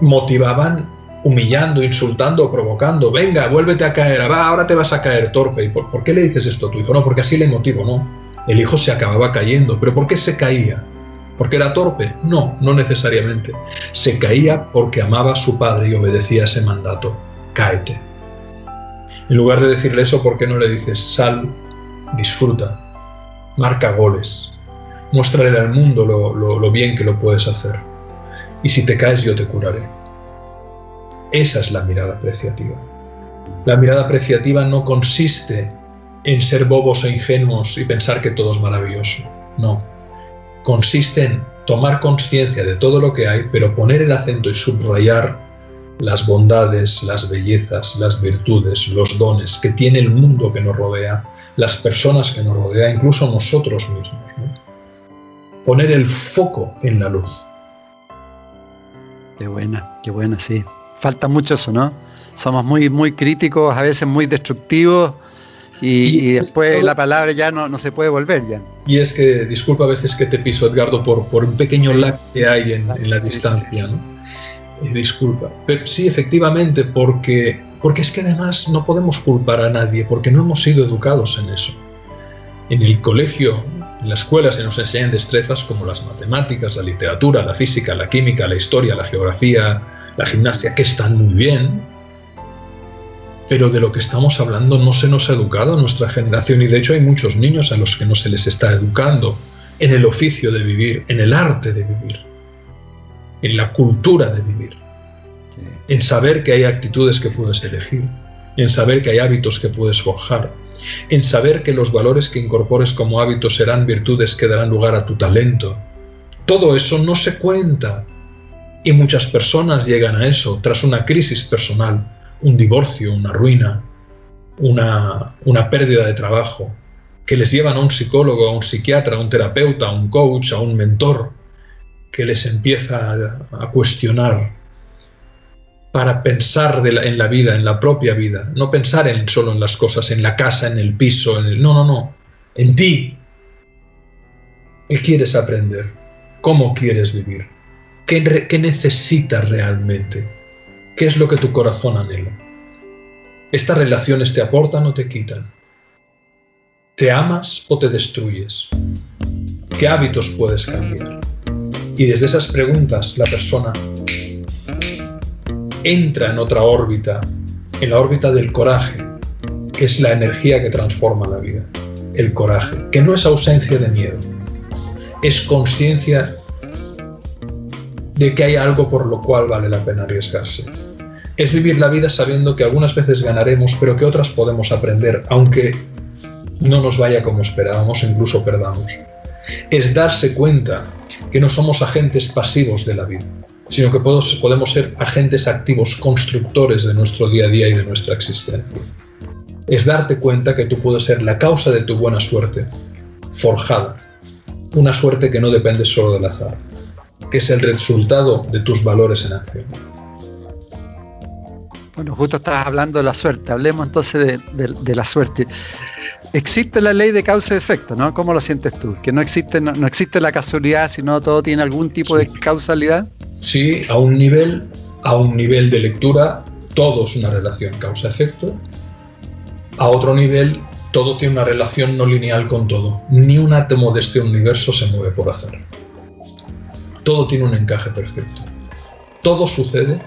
motivaban humillando, insultando, provocando. Venga, vuélvete a caer, va, ahora te vas a caer torpe. ¿Y por, qué le dices esto a tu hijo? No, porque así le motivo, no. El hijo se acababa cayendo, pero ¿por qué se caía? ¿Porque era torpe? No, no necesariamente. Se caía porque amaba a su padre y obedecía ese mandato. Cáete. En lugar de decirle eso, ¿por qué no le dices sal, disfruta, marca goles, muéstrale al mundo lo, bien que lo puedes hacer? Y si te caes, yo te curaré. Esa es la mirada apreciativa. La mirada apreciativa no consiste en ser bobos e ingenuos y pensar que todo es maravilloso. No. Consiste en tomar conciencia de todo lo que hay, pero poner el acento y subrayar las bondades, las bellezas, las virtudes, los dones que tiene el mundo que nos rodea, las personas que nos rodea, incluso nosotros mismos. Poner el foco en la luz. Qué buena, qué buena, sí. Falta mucho eso, ¿no? Somos muy, muy críticos, a veces muy destructivos. Y, después la palabra ya no, no, se puede volver ya. Y es que, disculpa a veces que te piso, Edgardo, por, por un pequeño lag que hay en, la distancia. ¿no? Eh, disculpa. Pero sí, efectivamente, porque, porque es que además no podemos culpar a nadie, porque no hemos sido educados en eso. En el colegio, en la escuela se nos enseñan destrezas como las matemáticas, la literatura, la física, la química, la historia, la geografía, la gimnasia, que están muy bien, pero de lo que estamos hablando no se nos ha educado a nuestra generación y de hecho hay muchos niños a los que no se les está educando en el oficio de vivir, en el arte de vivir en la cultura de vivir, en saber que hay actitudes que puedes elegir, en saber que hay hábitos que puedes forjar, en saber que los valores que incorpores como hábitos serán virtudes que darán lugar a tu talento. Todo eso no se cuenta. Y muchas personas llegan a eso tras una crisis personal, un divorcio, una ruina, una, una pérdida de trabajo, que les llevan a un psicólogo, a un psiquiatra, a un terapeuta, a un coach, a un mentor, que les empieza a, cuestionar para pensar en la vida, en la propia vida, no pensar en, solo en las cosas, en la casa, en el piso, en el, no, no, no, en ti. ¿Qué quieres aprender? ¿Cómo quieres vivir? ¿Qué, qué necesitas realmente? ¿Qué es lo que tu corazón anhela? ¿Estas relaciones te aportan o te quitan? ¿Te amas o te destruyes? ¿Qué hábitos puedes cambiar? Y desde esas preguntas la persona entra en otra órbita, en la órbita del coraje, que es la energía que transforma la vida. El coraje, que no es ausencia de miedo, es conciencia de que hay algo por lo cual vale la pena arriesgarse. Es vivir la vida sabiendo que algunas veces ganaremos, pero que otras podemos aprender, aunque no nos vaya como esperábamos, incluso perdamos. Es darse cuenta que no somos agentes pasivos de la vida, sino que podemos ser agentes activos, constructores de nuestro día a día y de nuestra existencia. Es darte cuenta que tú puedes ser la causa de tu buena suerte, forjada, una suerte que no depende solo del azar, que es el resultado de tus valores en acción. Bueno, justo estabas hablando de la suerte, hablemos entonces de, la suerte. Existe la ley de causa y efecto, ¿no? ¿Cómo lo sientes tú? Que no existe, no, existe la casualidad, sino todo tiene algún tipo de causalidad. Sí, a un nivel, a un nivel de lectura, todo es una relación causa-efecto. A otro nivel, todo tiene una relación no lineal con todo. Ni un átomo de este universo se mueve por azar. Todo tiene un encaje perfecto. Todo sucede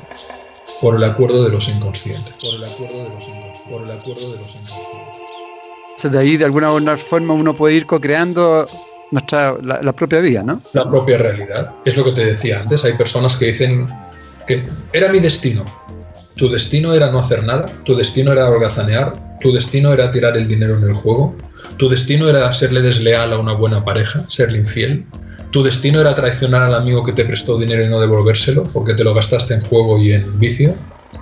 por el acuerdo de los inconscientes. Por el acuerdo de los, por el acuerdo de los inconscientes. de ahí, de alguna forma, uno puede ir co-creando nuestra, la, propia vida, ¿no? La propia realidad. Es lo que te decía antes. Hay personas que dicen que era mi destino. Tu destino era no hacer nada. Tu destino era holgazanear. Tu destino era tirar el dinero en el juego. Tu destino era serle desleal a una buena pareja, serle infiel. Tu destino era traicionar al amigo que te prestó dinero y no devolvérselo porque te lo gastaste en juego y en vicio.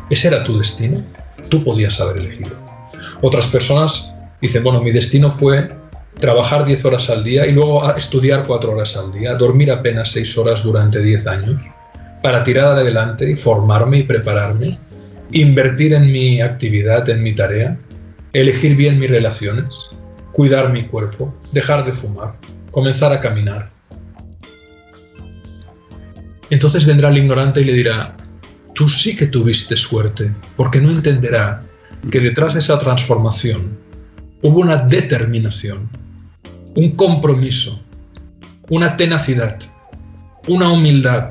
Ese era tu destino. Tú podías haber elegido. Otras personas dicen, bueno, mi destino fue trabajar 10 horas al día y luego estudiar 4 horas al día, dormir apenas 6 horas durante 10 años, para tirar adelante y formarme y prepararme, invertir en mi actividad, en mi tarea, elegir bien mis relaciones, cuidar mi cuerpo, dejar de fumar, comenzar a caminar, entonces vendrá el ignorante y le dirá, tú sí que tuviste suerte, porque no entenderá que detrás de esa transformación hubo una determinación, un compromiso, una tenacidad, una humildad,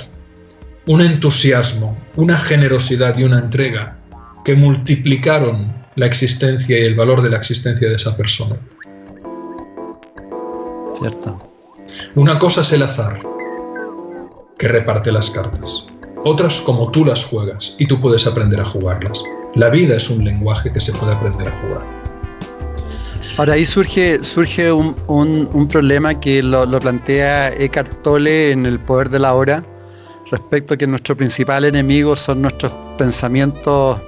un entusiasmo, una generosidad y una entrega que multiplicaron la existencia y el valor de la existencia de esa persona. Cierto. Una cosa es el azar, que reparte las cartas. Otras como tú las juegas y tú puedes aprender a jugarlas. La vida es un lenguaje que se puede aprender a jugar. Ahora ahí surge, surge un, un, problema que lo, plantea Eckhart Tolle en El Poder de la Hora, respecto a que nuestro principal enemigo son nuestros pensamientos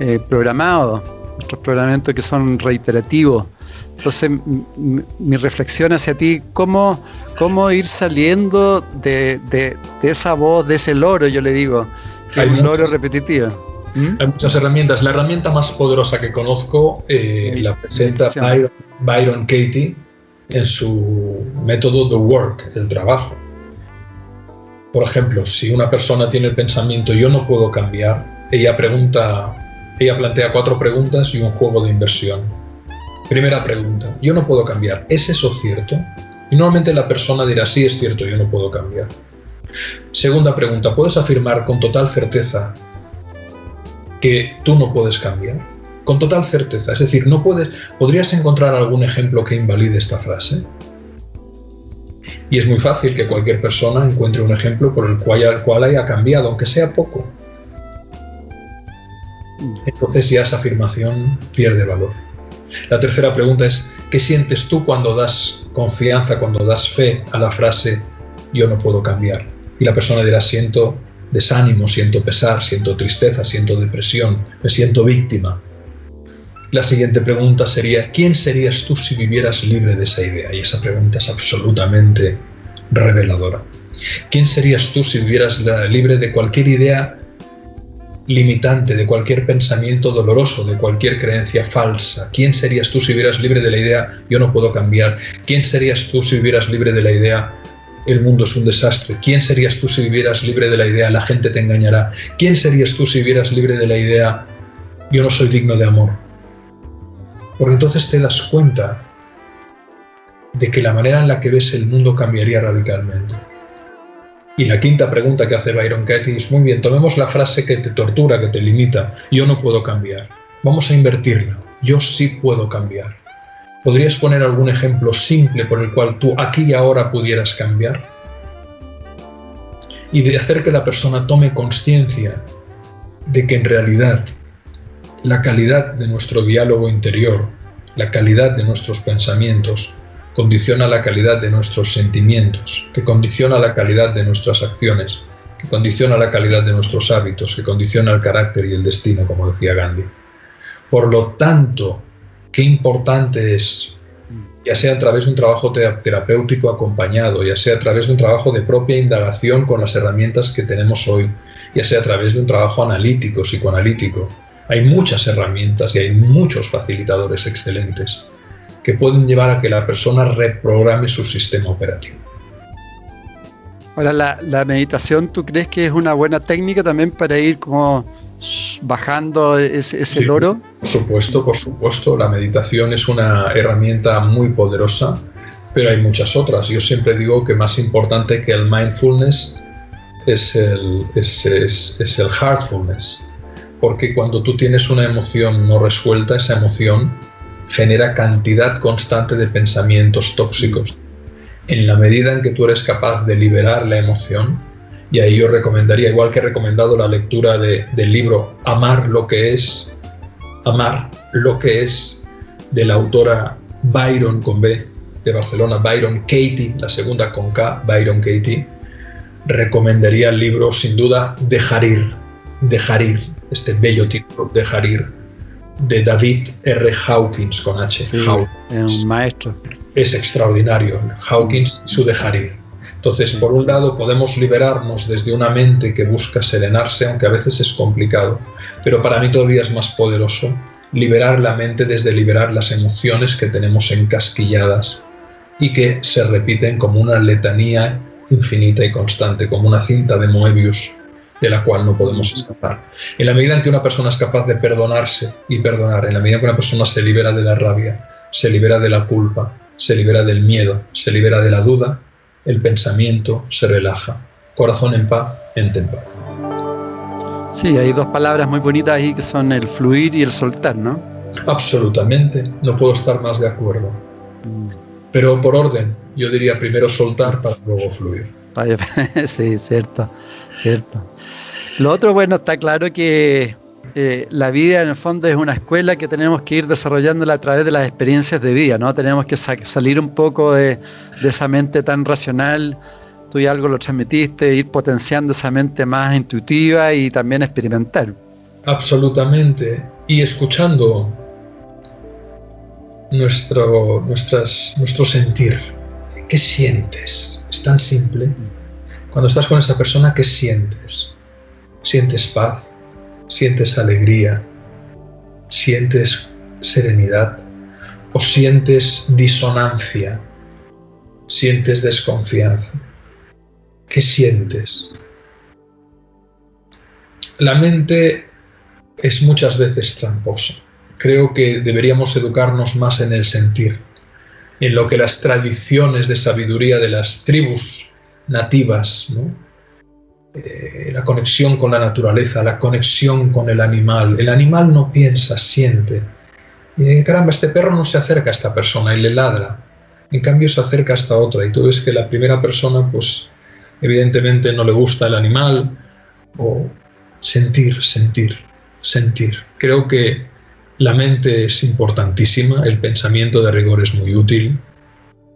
eh, programados, nuestros pensamientos que son reiterativos. Entonces, mi reflexión hacia ti, ¿cómo, cómo ir saliendo de, esa voz, de ese loro, yo le digo, que es un loro repetitivo. ¿Mm? Hay muchas herramientas. La herramienta más poderosa que conozco eh, la presenta Byron, Katie en su método The Work, el trabajo. Por ejemplo, si una persona tiene el pensamiento yo no puedo cambiar, ella pregunta, ella plantea cuatro preguntas y un juego de inversión. Primera pregunta, yo no puedo cambiar, ¿es eso cierto? Y normalmente la persona dirá, sí, es cierto, yo no puedo cambiar. Segunda pregunta, ¿puedes afirmar con total certeza que tú no puedes cambiar? Con total certeza, es decir, no puedes, ¿podrías encontrar algún ejemplo que invalide esta frase? Y es muy fácil que cualquier persona encuentre un ejemplo por el cual, cual haya cambiado, aunque sea poco. Entonces ya esa afirmación pierde valor. La tercera pregunta es, ¿qué sientes tú cuando das confianza, cuando das fe a la frase yo no puedo cambiar? Y la persona dirá, siento desánimo, siento pesar, siento tristeza, siento depresión, me siento víctima. La siguiente pregunta sería, ¿quién serías tú si vivieras libre de esa idea? Y esa pregunta es absolutamente reveladora. ¿Quién serías tú si vivieras libre de cualquier idea limitante de cualquier pensamiento doloroso, de cualquier creencia falsa. ¿Quién serías tú si vivieras libre de la idea yo no puedo cambiar? ¿Quién serías tú si vivieras libre de la idea el mundo es un desastre? ¿Quién serías tú si vivieras libre de la idea la gente te engañará? ¿Quién serías tú si vivieras libre de la idea yo no soy digno de amor? Porque entonces te das cuenta de que la manera en la que ves el mundo cambiaría radicalmente. Y la quinta pregunta que hace Byron Katie es, muy bien, tomemos la frase que te tortura, que te limita, yo no puedo cambiar. Vamos a invertirla, yo sí puedo cambiar. ¿Podrías poner algún ejemplo simple por el cual tú aquí y ahora pudieras cambiar? Y de hacer que la persona tome conciencia de que en realidad la calidad de nuestro diálogo interior, la calidad de nuestros pensamientos, condiciona la calidad de nuestros sentimientos, que condiciona la calidad de nuestras acciones, que condiciona la calidad de nuestros hábitos, que condiciona el carácter y el destino, como decía Gandhi. Por lo tanto, qué importante es, ya sea a través de un trabajo terapéutico acompañado, ya sea a través de un trabajo de propia indagación con las herramientas que tenemos hoy, ya sea a través de un trabajo analítico, psicoanalítico. Hay muchas herramientas y hay muchos facilitadores excelentes que pueden llevar a que la persona reprograme su sistema operativo. Ahora, la, meditación, ¿tú crees que es una buena técnica también para ir como bajando ese, loro? Por supuesto, por supuesto. La meditación es una herramienta muy poderosa, pero hay muchas otras. Yo siempre digo que más importante que el mindfulness es el, es, es el heartfulness. Porque cuando tú tienes una emoción no resuelta, esa emoción genera cantidad constante de pensamientos tóxicos. En la medida en que tú eres capaz de liberar la emoción, y ahí yo recomendaría, igual que he recomendado la lectura del libro Amar lo que es, Amar lo que es, de la autora Byron con B de Barcelona, Byron Katie, la segunda con K, Byron Katie, recomendaría el libro sin duda Dejar ir, Dejar ir, este bello título, Dejar ir, de David R. Hawkins con H. es un maestro. Es extraordinario. Hawkins su dejar ir. Entonces, por un lado, podemos liberarnos desde una mente que busca serenarse, aunque a veces es complicado, pero para mí todavía es más poderoso liberar la mente desde liberar las emociones que tenemos encasquilladas y que se repiten como una letanía infinita y constante, como una cinta de Moebius de la cual no podemos escapar. En la medida en que una persona es capaz de perdonarse y perdonar, en la medida en que una persona se libera de la rabia, se libera de la culpa, se libera del miedo, se libera de la duda, el pensamiento se relaja. Corazón en paz, mente en paz. Sí, hay dos palabras muy bonitas ahí que son el fluir y el soltar, ¿no? Absolutamente, no puedo estar más de acuerdo. Mm. Pero por orden, yo diría primero soltar para luego fluir. Sí, cierto, cierto. Lo otro, bueno, está claro que eh, la vida en el fondo es una escuela que tenemos que ir desarrollándola a través de las experiencias de vida, ¿no? Tenemos que salir un poco de, esa mente tan racional, tú ya algo lo transmitiste, ir potenciando esa mente más intuitiva y también experimentar. Absolutamente. Y escuchando nuestro, nuestras, nuestro sentir, ¿qué sientes? Es tan simple. Cuando estás con esa persona, ¿qué sientes? sientes paz, sientes alegría, sientes serenidad o sientes disonancia, sientes desconfianza. ¿Qué sientes? La mente es muchas veces tramposa. Creo que deberíamos educarnos más en el sentir, en lo que las tradiciones de sabiduría de las tribus nativas. Eh, la conexión con la naturaleza, la conexión con el animal. El animal no piensa, siente. Y caramba, este perro no se acerca a esta persona y le ladra. En cambio se acerca a esta otra y tú ves que la primera persona, pues evidentemente no le gusta el animal. O sentir, sentir, sentir. Creo que la mente es importantísima, el pensamiento de rigor es muy útil,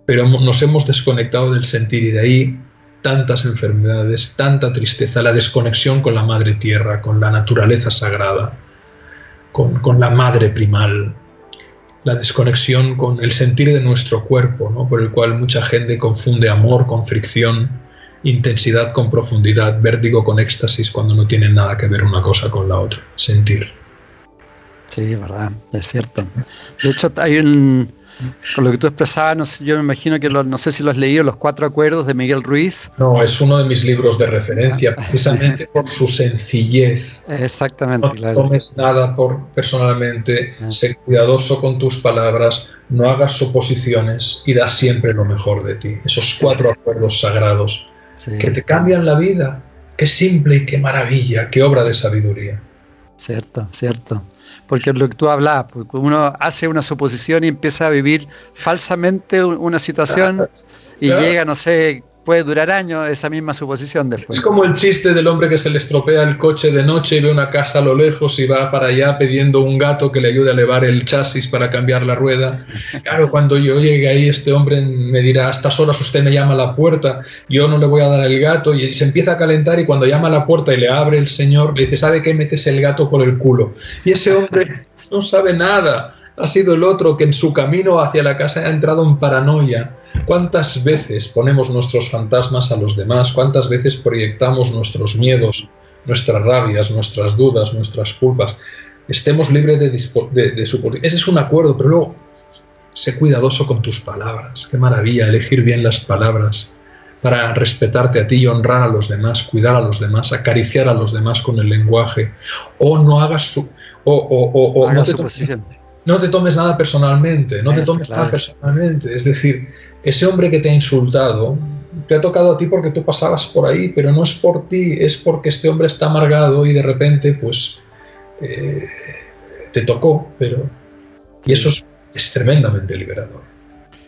pero nos hemos desconectado del sentir y de ahí tantas enfermedades, tanta tristeza, la desconexión con la madre tierra, con la naturaleza sagrada, con, la madre primal, la desconexión con el sentir de nuestro cuerpo, ¿no? por el cual mucha gente confunde amor con fricción, intensidad con profundidad, vértigo con éxtasis, cuando no tienen nada que ver una cosa con la otra, sentir. Sí, verdad, es cierto. De hecho, hay un, con lo que tú expresabas, yo me imagino que no sé si lo has leído, Los Cuatro Acuerdos de Miguel Ruiz. No, es uno de mis libros de referencia, precisamente por su sencillez. Exactamente, no tomes nada por personalmente, ah. sé cuidadoso con tus palabras, no hagas suposiciones y da siempre lo mejor de ti. Esos cuatro acuerdos sagrados que te cambian la vida. Qué simple y qué maravilla, qué obra de sabiduría. Cierto, cierto. Porque lo que tú hablabas, porque uno hace una suposición y empieza a vivir falsamente una situación y llega, no sé, puede durar años esa misma suposición después. Es como el chiste del hombre que se le estropea el coche de noche y ve una casa a lo lejos y va para allá pidiendo un gato que le ayude a elevar el chasis para cambiar la rueda. Claro, cuando yo llegue ahí, este hombre me dirá, a estas horas usted me llama a la puerta, yo no le voy a dar el gato y se empieza a calentar y cuando llama a la puerta y le abre el señor, le dice, ¿sabe qué? Metes el gato por el culo. Y ese hombre no sabe nada. Ha sido el otro que en su camino hacia la casa ha entrado en paranoia ¿Cuántas veces ponemos nuestros fantasmas a los demás? ¿Cuántas veces proyectamos nuestros miedos, nuestras rabias, nuestras dudas, nuestras culpas? Estemos libres de, de, de Ese es un acuerdo, pero luego, sé cuidadoso con tus palabras. Qué maravilla elegir bien las palabras para respetarte a ti y honrar a los demás, cuidar a los demás, acariciar a los demás con el lenguaje. O no hagas su... O, o, o, no, te no, te tomes, nada personalmente, no te tomes nada personalmente. Es decir, ese hombre que te ha insultado te ha tocado a ti porque tú pasabas por ahí, pero no es por ti, es porque este hombre está amargado y de repente, pues, eh, te tocó, pero... Y eso es, tremendamente liberador.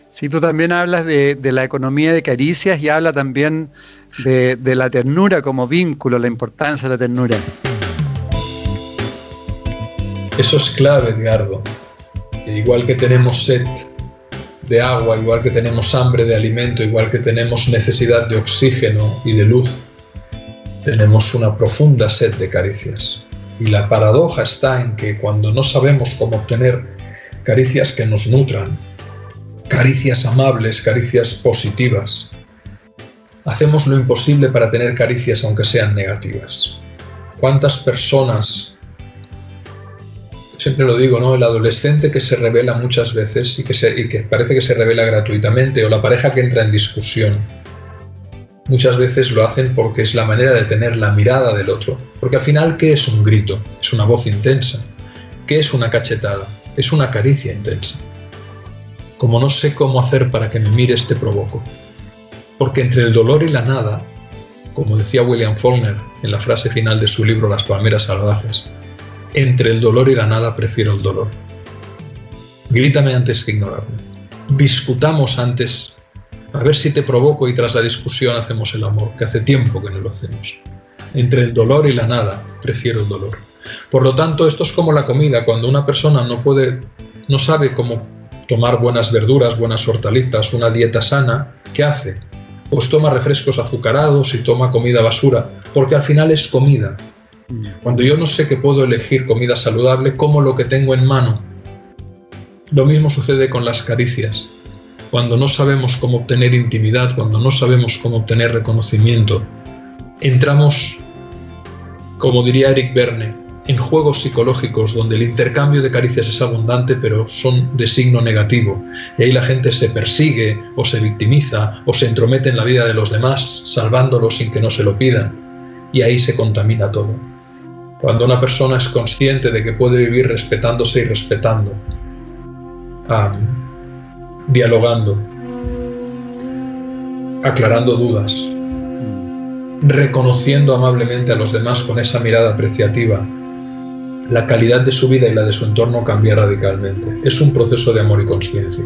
Sí, tú también hablas de, la economía de caricias y habla también de, de la ternura como vínculo, la importancia de la ternura. Eso es clave, Edgardo. Igual que tenemos sed de agua, igual que tenemos hambre de alimento, igual que tenemos necesidad de oxígeno y de luz, tenemos una profunda sed de caricias. Y la paradoja está en que cuando no sabemos cómo obtener caricias que nos nutran, caricias amables, caricias positivas, hacemos lo imposible para tener caricias aunque sean negativas. ¿Cuántas personas siempre lo digo, ¿no? El adolescente que se revela muchas veces y que, parece que se revela gratuitamente, o la pareja que entra en discusión, muchas veces lo hacen porque es la manera de tener la mirada del otro. Porque al final, ¿qué es un grito? Es una voz intensa. ¿Qué es una cachetada? Es una caricia intensa. Como no sé cómo hacer para que me mires, te provoco. Porque entre el dolor y la nada, como decía William Faulkner en la frase final de su libro Las palmeras salvajes, entre el dolor y la nada prefiero el dolor. Grítame antes que ignorarme. Discutamos antes, a ver si te provoco y tras la discusión hacemos el amor, que hace tiempo que no lo hacemos. Entre el dolor y la nada prefiero el dolor. Por lo tanto, esto es como la comida. Cuando una persona no puede, no sabe cómo tomar buenas verduras, buenas hortalizas, una dieta sana, ¿qué hace? Pues toma refrescos azucarados y toma comida basura, porque al final es comida, cuando yo no sé que puedo elegir comida saludable, como lo que tengo en mano. Lo mismo sucede con las caricias. Cuando no sabemos cómo obtener intimidad, cuando no sabemos cómo obtener reconocimiento, entramos, como diría Eric Berne, en juegos psicológicos donde el intercambio de caricias es abundante pero son de signo negativo. Y ahí la gente se persigue o se victimiza o se entromete en la vida de los demás, salvándolos sin que no se lo pidan. Y ahí se contamina todo. Cuando una persona es consciente de que puede vivir respetándose y respetando, dialogando, aclarando dudas, reconociendo amablemente a los demás con esa mirada apreciativa, la calidad de su vida y la de su entorno cambia radicalmente. Es un proceso de amor y conciencia.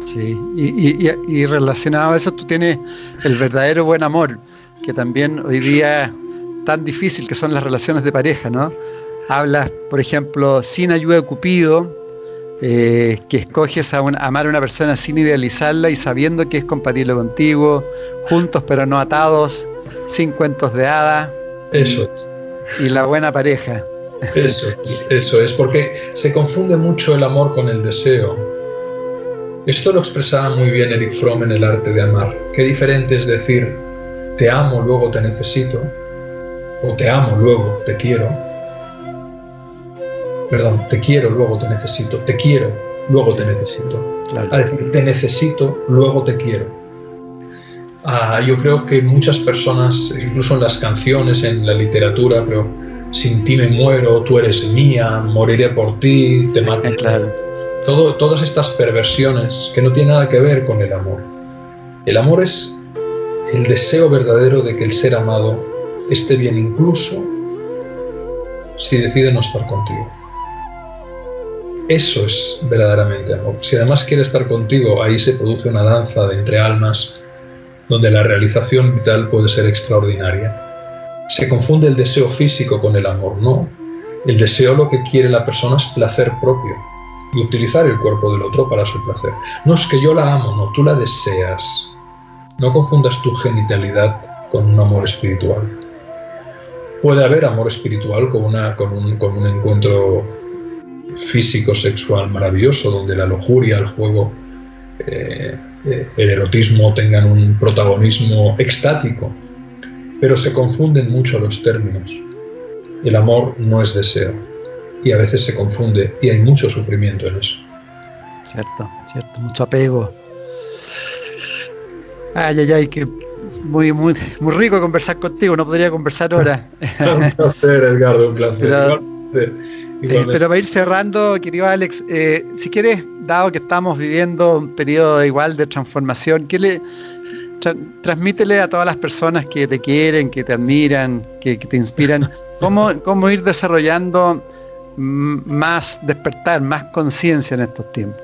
Sí, y, relacionado a eso tú tienes el verdadero buen amor, que también hoy día tan difícil que son las relaciones de pareja, ¿no? Hablas, por ejemplo, sin ayuda de Cupido, eh, que escoges a, amar a una persona sin idealizarla y sabiendo que es compatible contigo, juntos pero no atados, sin cuentos de hada. Eso es. Y la buena pareja. Eso es, eso es, porque se confunde mucho el amor con el deseo. Esto lo expresaba muy bien Eric Fromm en el arte de amar. Qué diferente es decir, te amo, luego te necesito, o te amo, luego te quiero. Perdón, te quiero, luego te necesito. Te quiero, luego te necesito. te necesito, luego te quiero. Ah, yo creo que muchas personas, incluso en las canciones, en la literatura, pero sin ti me muero, tú eres mía, moriré por ti, te mato. Todo, todas estas perversiones que no tienen nada que ver con el amor. El amor es el deseo verdadero de que el ser amado esté bien incluso si decide no estar contigo. Eso es verdaderamente amor. Si además quiere estar contigo, ahí se produce una danza de entre almas donde la realización vital puede ser extraordinaria. Se confunde el deseo físico con el amor, no. El deseo lo que quiere la persona es placer propio y utilizar el cuerpo del otro para su placer. No es que yo la amo, no, tú la deseas. No confundas tu genitalidad con un amor espiritual. Puede haber amor espiritual con, una, un, un encuentro físico, sexual maravilloso, donde la lujuria, el juego, eh, eh, el erotismo tengan un protagonismo extático, pero se confunden mucho los términos. El amor no es deseo y a veces se confunde y hay mucho sufrimiento en eso. Cierto, cierto, mucho apego. Ay, ay, ay, que muy, muy, muy rico conversar contigo, no podría conversar ahora. un placer, Edgardo, un placer. Pero, pero para ir cerrando, querido Alex, eh, si quieres, dado que estamos viviendo un periodo igual de transformación, ¿qué le transmítele a todas las personas que te quieren, que te admiran, que, te inspiran, cómo, cómo ir desarrollando más despertar, más conciencia en estos tiempos?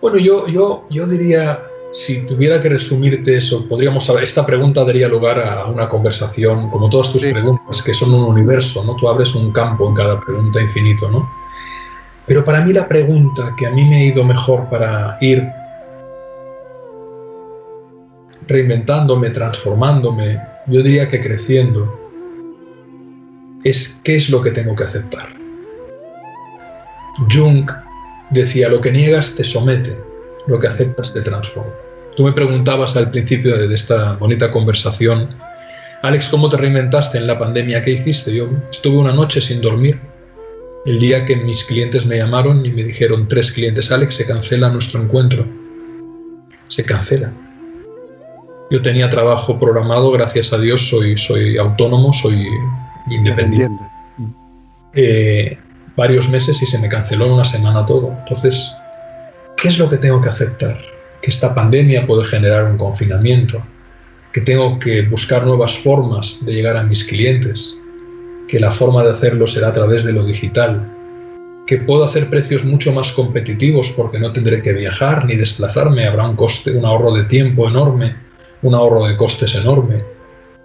Bueno, yo, yo, yo diría si tuviera que resumirte eso, podríamos saber, esta pregunta daría lugar a una conversación, como todas tus preguntas, que son un universo, ¿no? Tú abres un campo en cada pregunta infinito, ¿no? Pero para mí la pregunta que a mí me ha ido mejor para ir reinventándome, transformándome, yo diría que creciendo, es qué es lo que tengo que aceptar. Jung decía, lo que niegas te somete, lo que aceptas te transforma. Tú me preguntabas al principio de esta bonita conversación, Alex, ¿cómo te reinventaste en la pandemia? ¿Qué hiciste? Yo estuve una noche sin dormir. El día que mis clientes me llamaron y me dijeron, tres clientes, Alex, se cancela nuestro encuentro. Se cancela. Yo tenía trabajo programado, gracias a Dios soy, soy autónomo, soy independiente. Eh, varios meses y se me canceló en una semana todo. Entonces, ¿qué es lo que tengo que aceptar? Que esta pandemia puede generar un confinamiento, que tengo que buscar nuevas formas de llegar a mis clientes, que la forma de hacerlo será a través de lo digital, que puedo hacer precios mucho más competitivos porque no tendré que viajar ni desplazarme, habrá un coste, un ahorro de tiempo enorme, un ahorro de costes enorme.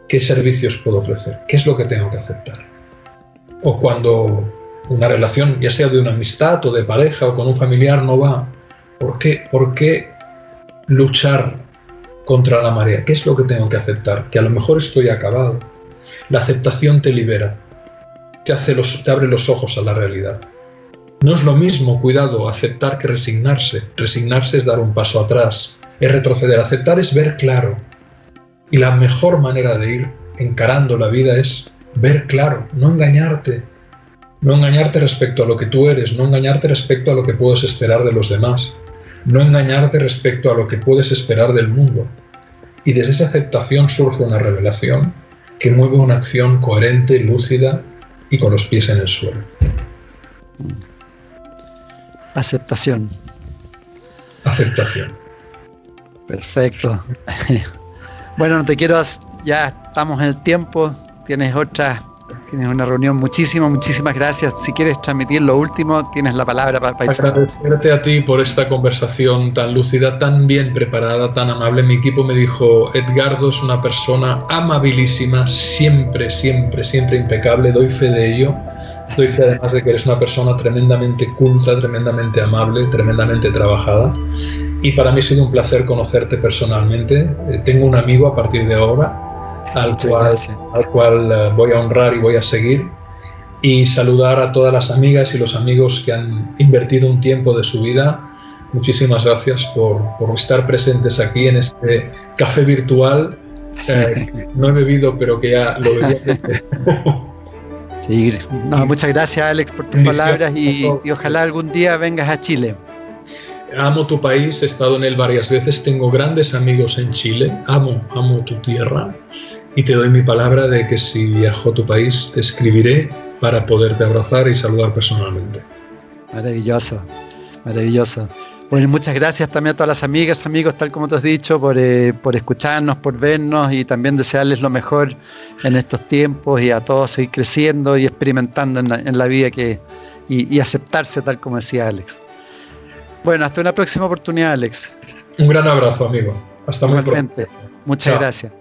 ¿Qué servicios puedo ofrecer? ¿Qué es lo que tengo que aceptar? O cuando una relación, ya sea de una amistad o de pareja o con un familiar, no va, ¿Por qué, ¿Por qué luchar contra la marea? ¿Qué es lo que tengo que aceptar? Que a lo mejor estoy acabado. La aceptación te libera, te, te abre los ojos a la realidad. No es lo mismo, cuidado, aceptar que resignarse. Resignarse es dar un paso atrás, es retroceder. Aceptar es ver claro. Y la mejor manera de ir encarando la vida es ver claro, no engañarte. No engañarte respecto a lo que tú eres, no engañarte respecto a lo que puedes esperar de los demás no engañarte respecto a lo que puedes esperar del mundo. Y desde esa aceptación surge una revelación que mueve una acción coherente, lúcida y con los pies en el suelo. Aceptación. Aceptación. Perfecto. Bueno, no te quiero, ya estamos en el tiempo, tienes otra Tienes una reunión. Muchísimas, muchísimas gracias. Si quieres transmitir lo último, tienes la palabra para, Agradecerte a ti por esta conversación tan lúcida, tan bien preparada, tan amable. Mi equipo me dijo, Edgardo es una persona amabilísima, siempre, siempre, siempre impecable. Doy fe de ello. Doy fe además de que eres una persona tremendamente culta, tremendamente amable, tremendamente trabajada. Y para mí ha sido un placer conocerte personalmente. Eh, tengo un amigo a partir de ahora al cual, al cual, eh, voy a honrar y voy a seguir. Y saludar a todas las amigas y los amigos que han invertido un tiempo de su vida. Muchísimas gracias por, por estar presentes aquí en este café virtual. Eh, no he bebido, pero que ya lo bebí. sí, muchas gracias Alex por tus palabras y, y ojalá algún día vengas a Chile. Amo tu país, he estado en él varias veces, tengo grandes amigos en Chile, amo, amo tu tierra y te doy mi palabra de que si viajo a tu país te escribiré para poderte abrazar y saludar personalmente. Maravilloso, maravilloso. Bueno, muchas gracias también a todas las amigas, amigos, tal como te has dicho, por, eh, por escucharnos, por vernos y también desearles lo mejor en estos tiempos y a todos seguir creciendo y experimentando en la, vida que, y, aceptarse tal como decía Alex. Bueno, hasta una próxima oportunidad, Alex. Un gran abrazo, amigo. Hasta muy pronto. Muchas gracias.